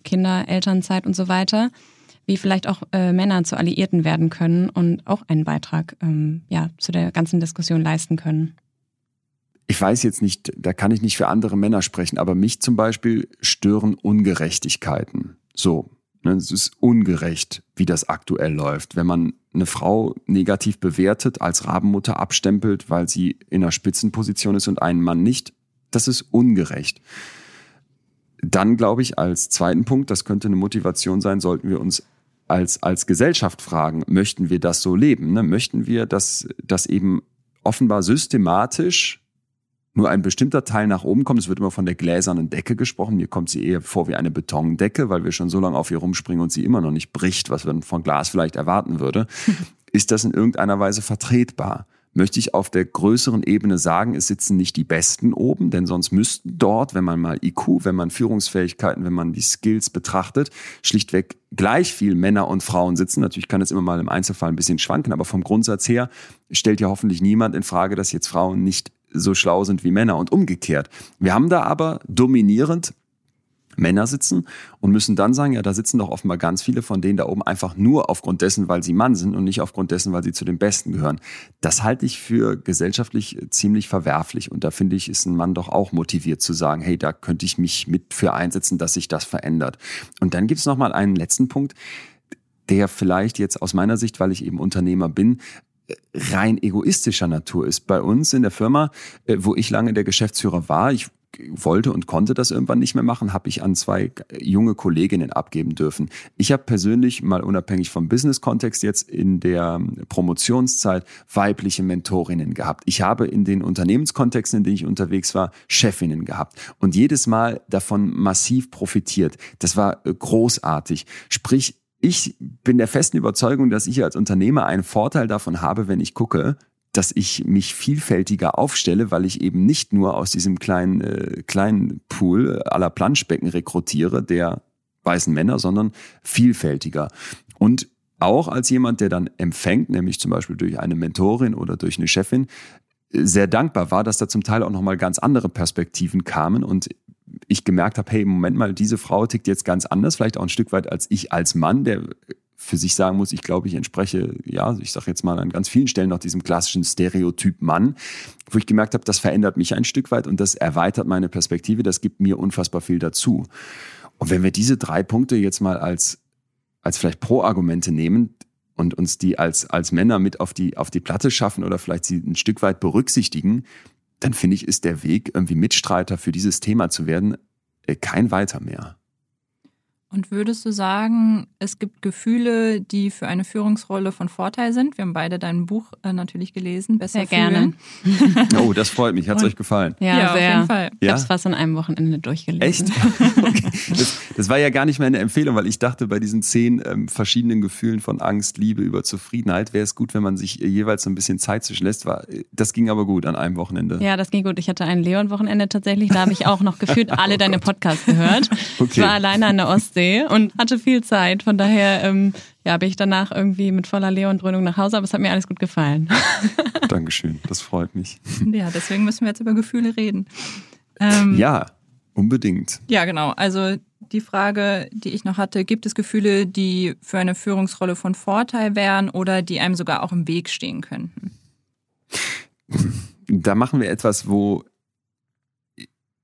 [SPEAKER 2] Kinder, Elternzeit und so weiter, wie vielleicht auch äh, Männer zu Alliierten werden können und auch einen Beitrag ähm, ja, zu der ganzen Diskussion leisten können?
[SPEAKER 1] Ich weiß jetzt nicht, da kann ich nicht für andere Männer sprechen, aber mich zum Beispiel stören Ungerechtigkeiten. So, ne, es ist ungerecht, wie das aktuell läuft. Wenn man eine Frau negativ bewertet, als Rabenmutter abstempelt, weil sie in einer Spitzenposition ist und einen Mann nicht, das ist ungerecht. Dann glaube ich, als zweiten Punkt, das könnte eine Motivation sein, sollten wir uns als, als Gesellschaft fragen, möchten wir das so leben? Ne? Möchten wir, dass, dass eben offenbar systematisch nur ein bestimmter Teil nach oben kommt. Es wird immer von der gläsernen Decke gesprochen. Mir kommt sie eher vor wie eine Betondecke, weil wir schon so lange auf ihr rumspringen und sie immer noch nicht bricht, was man von Glas vielleicht erwarten würde. Ist das in irgendeiner Weise vertretbar? Möchte ich auf der größeren Ebene sagen, es sitzen nicht die Besten oben, denn sonst müssten dort, wenn man mal IQ, wenn man Führungsfähigkeiten, wenn man die Skills betrachtet, schlichtweg gleich viel Männer und Frauen sitzen. Natürlich kann es immer mal im Einzelfall ein bisschen schwanken, aber vom Grundsatz her stellt ja hoffentlich niemand in Frage, dass jetzt Frauen nicht so schlau sind wie Männer und umgekehrt. Wir haben da aber dominierend Männer sitzen und müssen dann sagen, ja, da sitzen doch offenbar ganz viele von denen da oben einfach nur aufgrund dessen, weil sie Mann sind und nicht aufgrund dessen, weil sie zu den Besten gehören. Das halte ich für gesellschaftlich ziemlich verwerflich und da finde ich, ist ein Mann doch auch motiviert zu sagen, hey, da könnte ich mich mit für einsetzen, dass sich das verändert. Und dann gibt es noch mal einen letzten Punkt, der vielleicht jetzt aus meiner Sicht, weil ich eben Unternehmer bin, rein egoistischer Natur ist. Bei uns in der Firma, äh, wo ich lange der Geschäftsführer war, ich wollte und konnte das irgendwann nicht mehr machen, habe ich an zwei junge Kolleginnen abgeben dürfen. Ich habe persönlich mal unabhängig vom Business-Kontext jetzt in der Promotionszeit weibliche Mentorinnen gehabt. Ich habe in den Unternehmenskontexten, in denen ich unterwegs war, Chefinnen gehabt und jedes Mal davon massiv profitiert. Das war äh, großartig. Sprich, ich bin der festen Überzeugung, dass ich als Unternehmer einen Vorteil davon habe, wenn ich gucke, dass ich mich vielfältiger aufstelle, weil ich eben nicht nur aus diesem kleinen, äh, kleinen Pool aller Planschbecken rekrutiere, der weißen Männer, sondern vielfältiger. Und auch als jemand, der dann empfängt, nämlich zum Beispiel durch eine Mentorin oder durch eine Chefin, sehr dankbar war, dass da zum Teil auch nochmal ganz andere Perspektiven kamen und ich gemerkt habe, hey, Moment mal, diese Frau tickt jetzt ganz anders, vielleicht auch ein Stück weit als ich als Mann, der für sich sagen muss, ich glaube, ich entspreche, ja, ich sage jetzt mal an ganz vielen Stellen noch diesem klassischen Stereotyp Mann, wo ich gemerkt habe, das verändert mich ein Stück weit und das erweitert meine Perspektive, das gibt mir unfassbar viel dazu. Und wenn wir diese drei Punkte jetzt mal als, als vielleicht Pro-Argumente nehmen und uns die als, als Männer mit auf die, auf die Platte schaffen oder vielleicht sie ein Stück weit berücksichtigen, dann finde ich, ist der Weg, irgendwie Mitstreiter für dieses Thema zu werden, äh, kein weiter mehr.
[SPEAKER 3] Und würdest du sagen, es gibt Gefühle, die für eine Führungsrolle von Vorteil sind? Wir haben beide dein Buch äh, natürlich gelesen. Besser
[SPEAKER 2] sehr gerne.
[SPEAKER 1] oh, das freut mich. Hat es euch gefallen?
[SPEAKER 2] Ja, ja sehr. auf jeden Fall. Ich ja? habe es fast an einem Wochenende durchgelesen.
[SPEAKER 1] Echt? Okay. Das, das, war ja gar nicht meine Empfehlung, weil ich dachte, bei diesen zehn ähm, verschiedenen Gefühlen von Angst, Liebe, über Zufriedenheit wäre es gut, wenn man sich jeweils so ein bisschen Zeit zwischenlässt. War, das ging aber gut an einem Wochenende.
[SPEAKER 2] Ja, das ging gut. Ich hatte ein Leon-Wochenende tatsächlich. Da habe ich auch noch gefühlt alle oh deine Podcasts gehört. Okay. Ich war alleine an der Ostsee See und hatte viel Zeit. Von daher ähm, ja, bin ich danach irgendwie mit voller Leon-Dröhnung nach Hause, aber es hat mir alles gut gefallen.
[SPEAKER 1] Dankeschön, das freut mich.
[SPEAKER 3] Ja, deswegen müssen wir jetzt über Gefühle reden.
[SPEAKER 1] Ähm, ja, unbedingt.
[SPEAKER 3] Ja, genau. Also die Frage, die ich noch hatte, gibt es Gefühle, die für eine Führungsrolle von Vorteil wären oder die einem sogar auch im Weg stehen könnten?
[SPEAKER 1] Da machen wir etwas, wo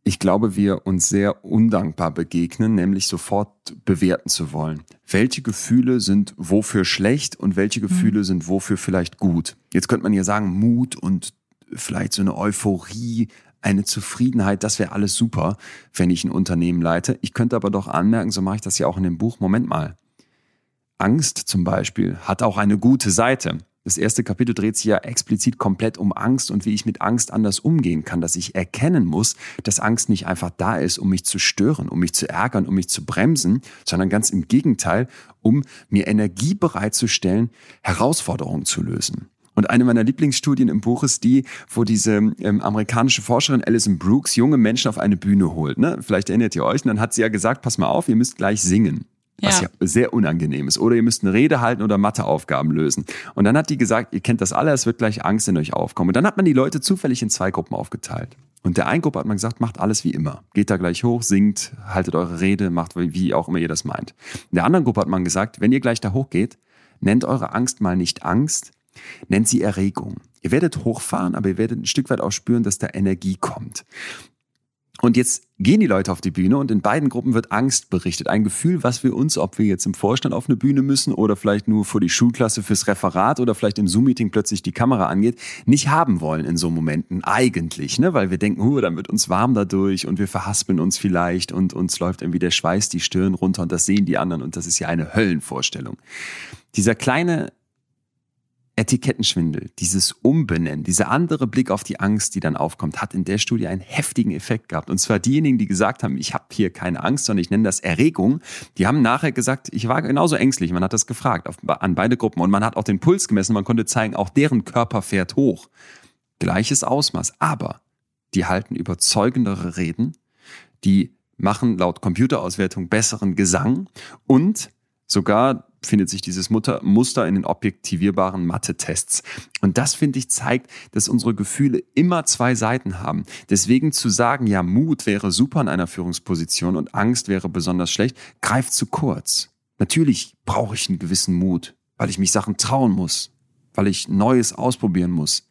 [SPEAKER 1] ich glaube, wir uns sehr undankbar begegnen, nämlich sofort bewerten zu wollen. Welche Gefühle sind wofür schlecht und welche Gefühle mhm. sind wofür vielleicht gut? Jetzt könnte man ja sagen, Mut und vielleicht so eine Euphorie, eine Zufriedenheit, das wäre alles super, wenn ich ein Unternehmen leite. Ich könnte aber doch anmerken, so mache ich das ja auch in dem Buch, Moment mal. Angst zum Beispiel hat auch eine gute Seite. Das erste Kapitel dreht sich ja explizit komplett um Angst und wie ich mit Angst anders umgehen kann, dass ich erkennen muss, dass Angst nicht einfach da ist, um mich zu stören, um mich zu ärgern, um mich zu bremsen, sondern ganz im Gegenteil, um mir Energie bereitzustellen, Herausforderungen zu lösen. Und eine meiner Lieblingsstudien im Buch ist die, wo diese ähm, amerikanische Forscherin Alison Brooks junge Menschen auf eine Bühne holt. Ne? Vielleicht erinnert ihr euch. Und dann hat sie ja gesagt, pass mal auf, ihr müsst gleich singen was ja. ja. sehr unangenehm ist. Oder ihr müsst eine Rede halten oder Matheaufgaben lösen. Und dann hat die gesagt, ihr kennt das alle, es wird gleich Angst in euch aufkommen. Und dann hat man die Leute zufällig in zwei Gruppen aufgeteilt. Und der einen Gruppe hat man gesagt, macht alles wie immer. Geht da gleich hoch, singt, haltet eure Rede, macht wie auch immer ihr das meint. In der anderen Gruppe hat man gesagt, wenn ihr gleich da hochgeht, nennt eure Angst mal nicht Angst, nennt sie Erregung. Ihr werdet hochfahren, aber ihr werdet ein Stück weit auch spüren, dass da Energie kommt. Und jetzt gehen die Leute auf die Bühne und in beiden Gruppen wird Angst berichtet. Ein Gefühl, was wir uns, ob wir jetzt im Vorstand auf eine Bühne müssen oder vielleicht nur vor die Schulklasse fürs Referat oder vielleicht im Zoom-Meeting plötzlich die Kamera angeht, nicht haben wollen in so Momenten eigentlich, ne? weil wir denken, uh, dann wird uns warm dadurch und wir verhaspeln uns vielleicht und uns läuft irgendwie der Schweiß die Stirn runter und das sehen die anderen und das ist ja eine Höllenvorstellung. Dieser kleine Etikettenschwindel, dieses Umbenennen, dieser andere Blick auf die Angst, die dann aufkommt, hat in der Studie einen heftigen Effekt gehabt. Und zwar diejenigen, die gesagt haben, ich habe hier keine Angst, sondern ich nenne das Erregung, die haben nachher gesagt, ich war genauso ängstlich. Man hat das gefragt auf, an beide Gruppen und man hat auch den Puls gemessen. Man konnte zeigen, auch deren Körper fährt hoch. Gleiches Ausmaß. Aber die halten überzeugendere Reden, die machen laut Computerauswertung besseren Gesang und sogar findet sich dieses Muster in den objektivierbaren Mathe-Tests. Und das, finde ich, zeigt, dass unsere Gefühle immer zwei Seiten haben. Deswegen zu sagen, ja, Mut wäre super in einer Führungsposition und Angst wäre besonders schlecht, greift zu kurz. Natürlich brauche ich einen gewissen Mut, weil ich mich Sachen trauen muss, weil ich Neues ausprobieren muss.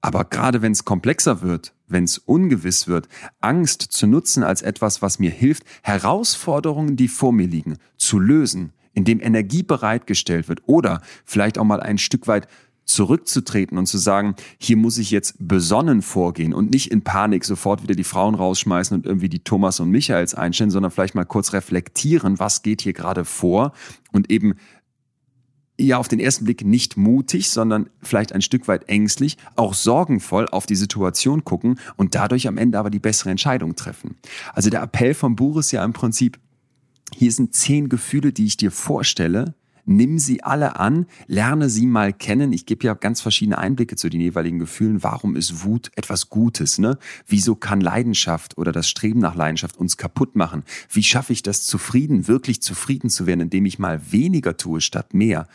[SPEAKER 1] Aber gerade wenn es komplexer wird, wenn es ungewiss wird, Angst zu nutzen als etwas, was mir hilft, Herausforderungen, die vor mir liegen, zu lösen, in dem Energie bereitgestellt wird oder vielleicht auch mal ein Stück weit zurückzutreten und zu sagen, hier muss ich jetzt besonnen vorgehen und nicht in Panik sofort wieder die Frauen rausschmeißen und irgendwie die Thomas und Michaels einstellen, sondern vielleicht mal kurz reflektieren, was geht hier gerade vor und eben ja auf den ersten Blick nicht mutig, sondern vielleicht ein Stück weit ängstlich, auch sorgenvoll auf die Situation gucken und dadurch am Ende aber die bessere Entscheidung treffen. Also der Appell vom Buch ist ja im Prinzip, hier sind zehn Gefühle, die ich dir vorstelle. Nimm sie alle an, lerne sie mal kennen. Ich gebe ja ganz verschiedene Einblicke zu den jeweiligen Gefühlen. Warum ist Wut etwas Gutes? Ne? Wieso kann Leidenschaft oder das Streben nach Leidenschaft uns kaputt machen? Wie schaffe ich das zufrieden, wirklich zufrieden zu werden, indem ich mal weniger tue statt mehr?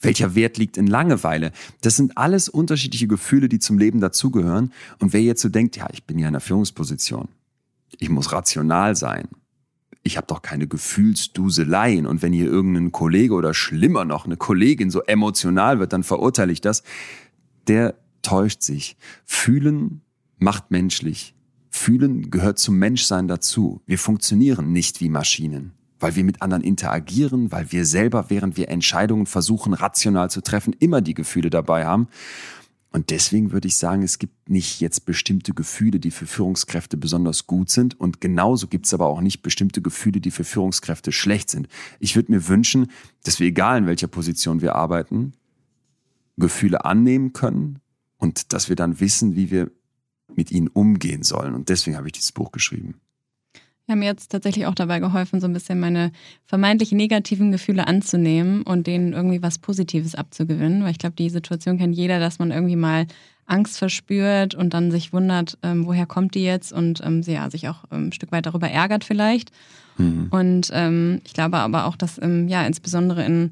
[SPEAKER 1] Welcher Wert liegt in Langeweile? Das sind alles unterschiedliche Gefühle, die zum Leben dazugehören. Und wer jetzt so denkt, ja, ich bin ja in einer Führungsposition, ich muss rational sein, ich habe doch keine Gefühlsduseleien und wenn hier irgendein Kollege oder schlimmer noch eine Kollegin so emotional wird, dann verurteile ich das. Der täuscht sich. Fühlen macht menschlich. Fühlen gehört zum Menschsein dazu. Wir funktionieren nicht wie Maschinen, weil wir mit anderen interagieren, weil wir selber, während wir Entscheidungen versuchen rational zu treffen, immer die Gefühle dabei haben. Und deswegen würde ich sagen, es gibt nicht jetzt bestimmte Gefühle, die für Führungskräfte besonders gut sind. Und genauso gibt es aber auch nicht bestimmte Gefühle, die für Führungskräfte schlecht sind. Ich würde mir wünschen, dass wir, egal in welcher Position wir arbeiten, Gefühle annehmen können und dass wir dann wissen, wie wir mit ihnen umgehen sollen. Und deswegen habe ich dieses Buch geschrieben
[SPEAKER 2] haben mir jetzt tatsächlich auch dabei geholfen, so ein bisschen meine vermeintlich negativen Gefühle anzunehmen und denen irgendwie was Positives abzugewinnen. Weil ich glaube, die Situation kennt jeder, dass man irgendwie mal Angst verspürt und dann sich wundert, ähm, woher kommt die jetzt und ähm, ja, sich auch ähm, ein Stück weit darüber ärgert vielleicht. Mhm. Und ähm, ich glaube aber auch, dass ähm, ja insbesondere in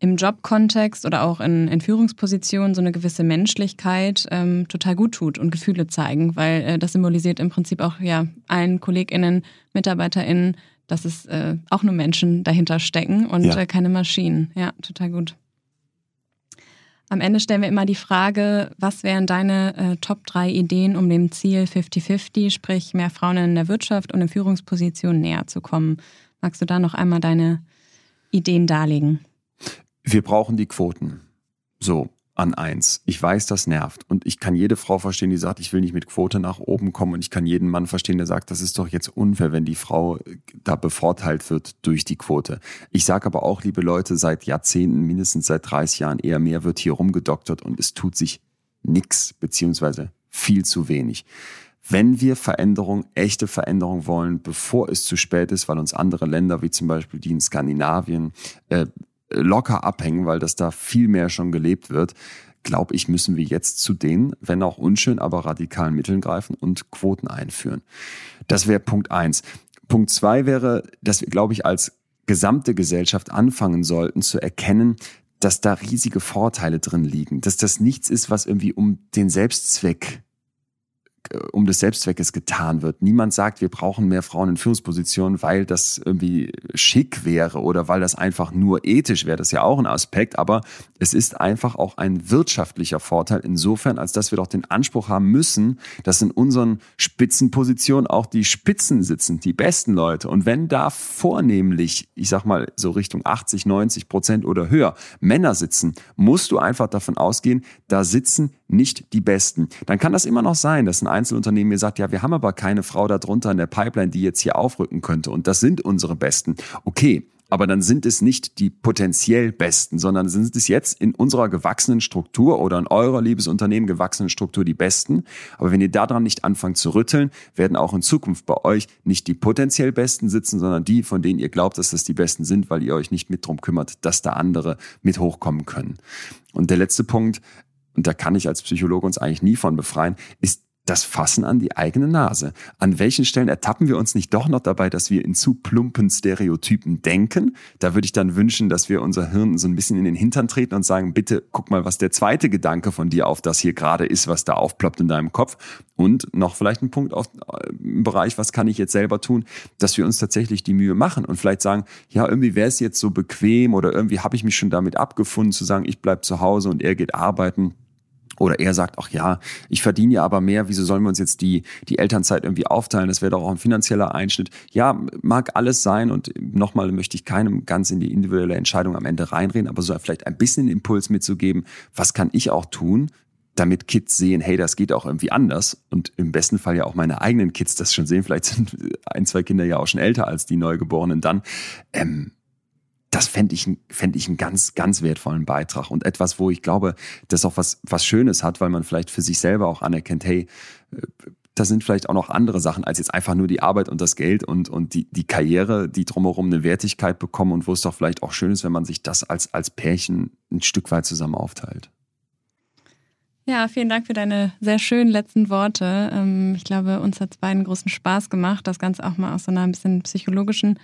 [SPEAKER 2] im Jobkontext oder auch in, in Führungspositionen so eine gewisse Menschlichkeit ähm, total gut tut und Gefühle zeigen, weil äh, das symbolisiert im Prinzip auch ja allen KollegInnen, MitarbeiterInnen, dass es äh, auch nur Menschen dahinter stecken und ja. äh, keine Maschinen. Ja, total gut. Am Ende stellen wir immer die Frage, was wären deine äh, Top 3 Ideen, um dem Ziel 50-50, sprich mehr Frauen in der Wirtschaft und in Führungspositionen näher zu kommen? Magst du da noch einmal deine Ideen darlegen?
[SPEAKER 1] Wir brauchen die Quoten. So, an eins. Ich weiß, das nervt. Und ich kann jede Frau verstehen, die sagt, ich will nicht mit Quote nach oben kommen. Und ich kann jeden Mann verstehen, der sagt, das ist doch jetzt unfair, wenn die Frau da bevorteilt wird durch die Quote. Ich sage aber auch, liebe Leute, seit Jahrzehnten, mindestens seit 30 Jahren eher mehr wird hier rumgedoktert und es tut sich nichts, beziehungsweise viel zu wenig. Wenn wir Veränderung, echte Veränderung wollen, bevor es zu spät ist, weil uns andere Länder wie zum Beispiel die in Skandinavien äh, locker abhängen, weil das da viel mehr schon gelebt wird, glaube ich, müssen wir jetzt zu den, wenn auch unschön, aber radikalen Mitteln greifen und Quoten einführen. Das wäre Punkt eins. Punkt zwei wäre, dass wir, glaube ich, als gesamte Gesellschaft anfangen sollten zu erkennen, dass da riesige Vorteile drin liegen, dass das nichts ist, was irgendwie um den Selbstzweck um des Selbstzweckes getan wird. Niemand sagt, wir brauchen mehr Frauen in Führungspositionen, weil das irgendwie schick wäre oder weil das einfach nur ethisch wäre. Das ist ja auch ein Aspekt, aber es ist einfach auch ein wirtschaftlicher Vorteil insofern, als dass wir doch den Anspruch haben müssen, dass in unseren Spitzenpositionen auch die Spitzen sitzen, die besten Leute. Und wenn da vornehmlich, ich sag mal so Richtung 80, 90 Prozent oder höher Männer sitzen, musst du einfach davon ausgehen, da sitzen nicht die Besten. Dann kann das immer noch sein, dass ein Einzelunternehmen mir sagt, ja, wir haben aber keine Frau darunter in der Pipeline, die jetzt hier aufrücken könnte. Und das sind unsere Besten. Okay, aber dann sind es nicht die potenziell Besten, sondern sind es jetzt in unserer gewachsenen Struktur oder in eurer Liebesunternehmen gewachsenen Struktur die Besten. Aber wenn ihr daran nicht anfangt zu rütteln, werden auch in Zukunft bei euch nicht die potenziell Besten sitzen, sondern die, von denen ihr glaubt, dass das die Besten sind, weil ihr euch nicht mit drum kümmert, dass da andere mit hochkommen können. Und der letzte Punkt, und da kann ich als Psychologe uns eigentlich nie von befreien, ist das Fassen an die eigene Nase. An welchen Stellen ertappen wir uns nicht doch noch dabei, dass wir in zu plumpen Stereotypen denken? Da würde ich dann wünschen, dass wir unser Hirn so ein bisschen in den Hintern treten und sagen, bitte guck mal, was der zweite Gedanke von dir auf das hier gerade ist, was da aufploppt in deinem Kopf. Und noch vielleicht ein Punkt auf, äh, im Bereich, was kann ich jetzt selber tun, dass wir uns tatsächlich die Mühe machen und vielleicht sagen, ja, irgendwie wäre es jetzt so bequem oder irgendwie habe ich mich schon damit abgefunden zu sagen, ich bleib zu Hause und er geht arbeiten. Oder er sagt, ach ja, ich verdiene ja aber mehr, wieso sollen wir uns jetzt die, die Elternzeit irgendwie aufteilen? Das wäre doch auch ein finanzieller Einschnitt. Ja, mag alles sein und nochmal möchte ich keinem ganz in die individuelle Entscheidung am Ende reinreden, aber so vielleicht ein bisschen Impuls mitzugeben, was kann ich auch tun, damit Kids sehen, hey, das geht auch irgendwie anders und im besten Fall ja auch meine eigenen Kids das schon sehen. Vielleicht sind ein, zwei Kinder ja auch schon älter als die Neugeborenen dann. Ähm, das fände ich, fänd ich einen ganz, ganz wertvollen Beitrag und etwas, wo ich glaube, das auch was, was Schönes hat, weil man vielleicht für sich selber auch anerkennt, hey, äh, da sind vielleicht auch noch andere Sachen als jetzt einfach nur die Arbeit und das Geld und, und die, die Karriere, die drumherum eine Wertigkeit bekommen und wo es doch vielleicht auch schön ist, wenn man sich das als, als Pärchen ein Stück weit zusammen aufteilt.
[SPEAKER 2] Ja, vielen Dank für deine sehr schönen letzten Worte. Ähm, ich glaube, uns hat es beiden großen Spaß gemacht, das Ganze auch mal aus so einer ein bisschen psychologischen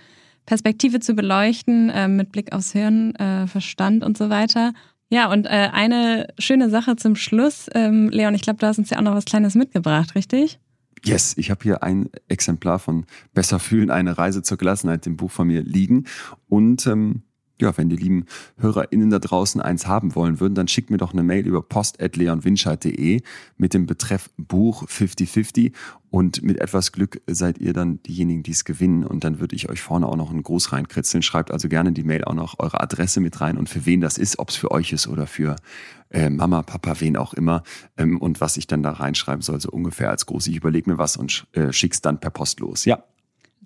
[SPEAKER 2] Perspektive zu beleuchten, äh, mit Blick aufs Hirn, äh, Verstand und so weiter. Ja, und äh, eine schöne Sache zum Schluss. Ähm, Leon, ich glaube, du hast uns ja auch noch was Kleines mitgebracht, richtig?
[SPEAKER 1] Yes, ich habe hier ein Exemplar von Besser fühlen, eine Reise zur Gelassenheit, dem Buch von mir liegen. Und ähm, ja, wenn die lieben HörerInnen da draußen eins haben wollen würden, dann schickt mir doch eine Mail über post.leonwinscheid.de mit dem Betreff Buch 5050 und mit etwas Glück seid ihr dann diejenigen, die es gewinnen und dann würde ich euch vorne auch noch einen Gruß reinkritzeln. Schreibt also gerne die Mail auch noch eure Adresse mit rein und für wen das ist, ob es für euch ist oder für äh, Mama, Papa, wen auch immer ähm, und was ich dann da reinschreiben soll, so ungefähr als Gruß. Ich überlege mir was und äh, schick's dann per Post los. Ja,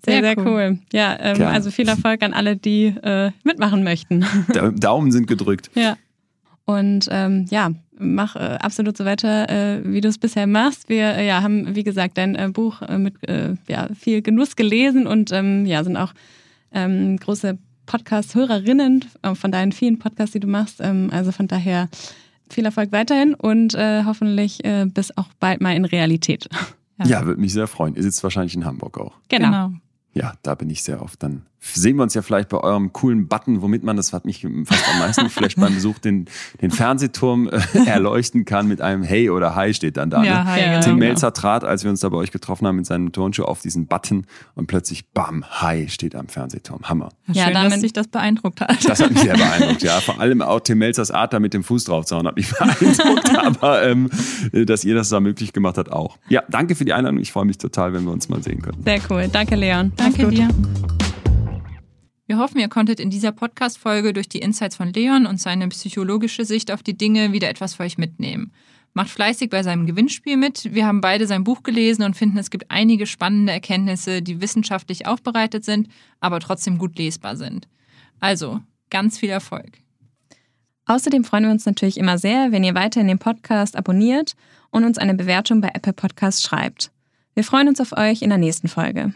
[SPEAKER 2] sehr, sehr, cool. cool. Ja, ähm, also viel Erfolg an alle, die äh, mitmachen möchten.
[SPEAKER 1] Daumen sind gedrückt.
[SPEAKER 2] Ja. Und ähm, ja, mach äh, absolut so weiter, äh, wie du es bisher machst. Wir äh, ja, haben, wie gesagt, dein äh, Buch äh, mit äh, ja, viel Genuss gelesen und ähm, ja, sind auch ähm, große Podcast-Hörerinnen äh, von deinen vielen Podcasts, die du machst. Ähm, also von daher viel Erfolg weiterhin und äh, hoffentlich äh, bis auch bald mal in Realität.
[SPEAKER 1] Ja, ja würde mich sehr freuen. Ihr sitzt wahrscheinlich in Hamburg auch.
[SPEAKER 2] Genau. genau.
[SPEAKER 1] Ja, da bin ich sehr oft dann sehen wir uns ja vielleicht bei eurem coolen Button, womit man, das hat mich fast am meisten geflasht beim Besuch, den, den Fernsehturm äh, erleuchten kann mit einem Hey oder Hi steht dann da. Ja, ne? hi, Tim genau. Melzer trat, als wir uns da bei euch getroffen haben, mit seinem Turnschuh auf diesen Button und plötzlich Bam, Hi steht am Fernsehturm. Hammer.
[SPEAKER 3] Ja, Schön, damit, dass sich das beeindruckt hat.
[SPEAKER 1] Das hat mich sehr beeindruckt, ja. Vor allem auch Tim Melzers Art, da mit dem Fuß drauf zu hauen, hat mich beeindruckt. aber ähm, dass ihr das da möglich gemacht habt, auch. Ja, danke für die Einladung. Ich freue mich total, wenn wir uns mal sehen können.
[SPEAKER 2] Sehr cool. Danke, Leon.
[SPEAKER 3] Danke dir. Wir hoffen, ihr konntet in dieser Podcast-Folge durch die Insights von Leon und seine psychologische Sicht auf die Dinge wieder etwas für euch mitnehmen. Macht fleißig bei seinem Gewinnspiel mit. Wir haben beide sein Buch gelesen und finden, es gibt einige spannende Erkenntnisse, die wissenschaftlich aufbereitet sind, aber trotzdem gut lesbar sind. Also, ganz viel Erfolg.
[SPEAKER 2] Außerdem freuen wir uns natürlich immer sehr, wenn ihr weiterhin den Podcast abonniert und uns eine Bewertung bei Apple Podcasts schreibt. Wir freuen uns auf euch in der nächsten Folge.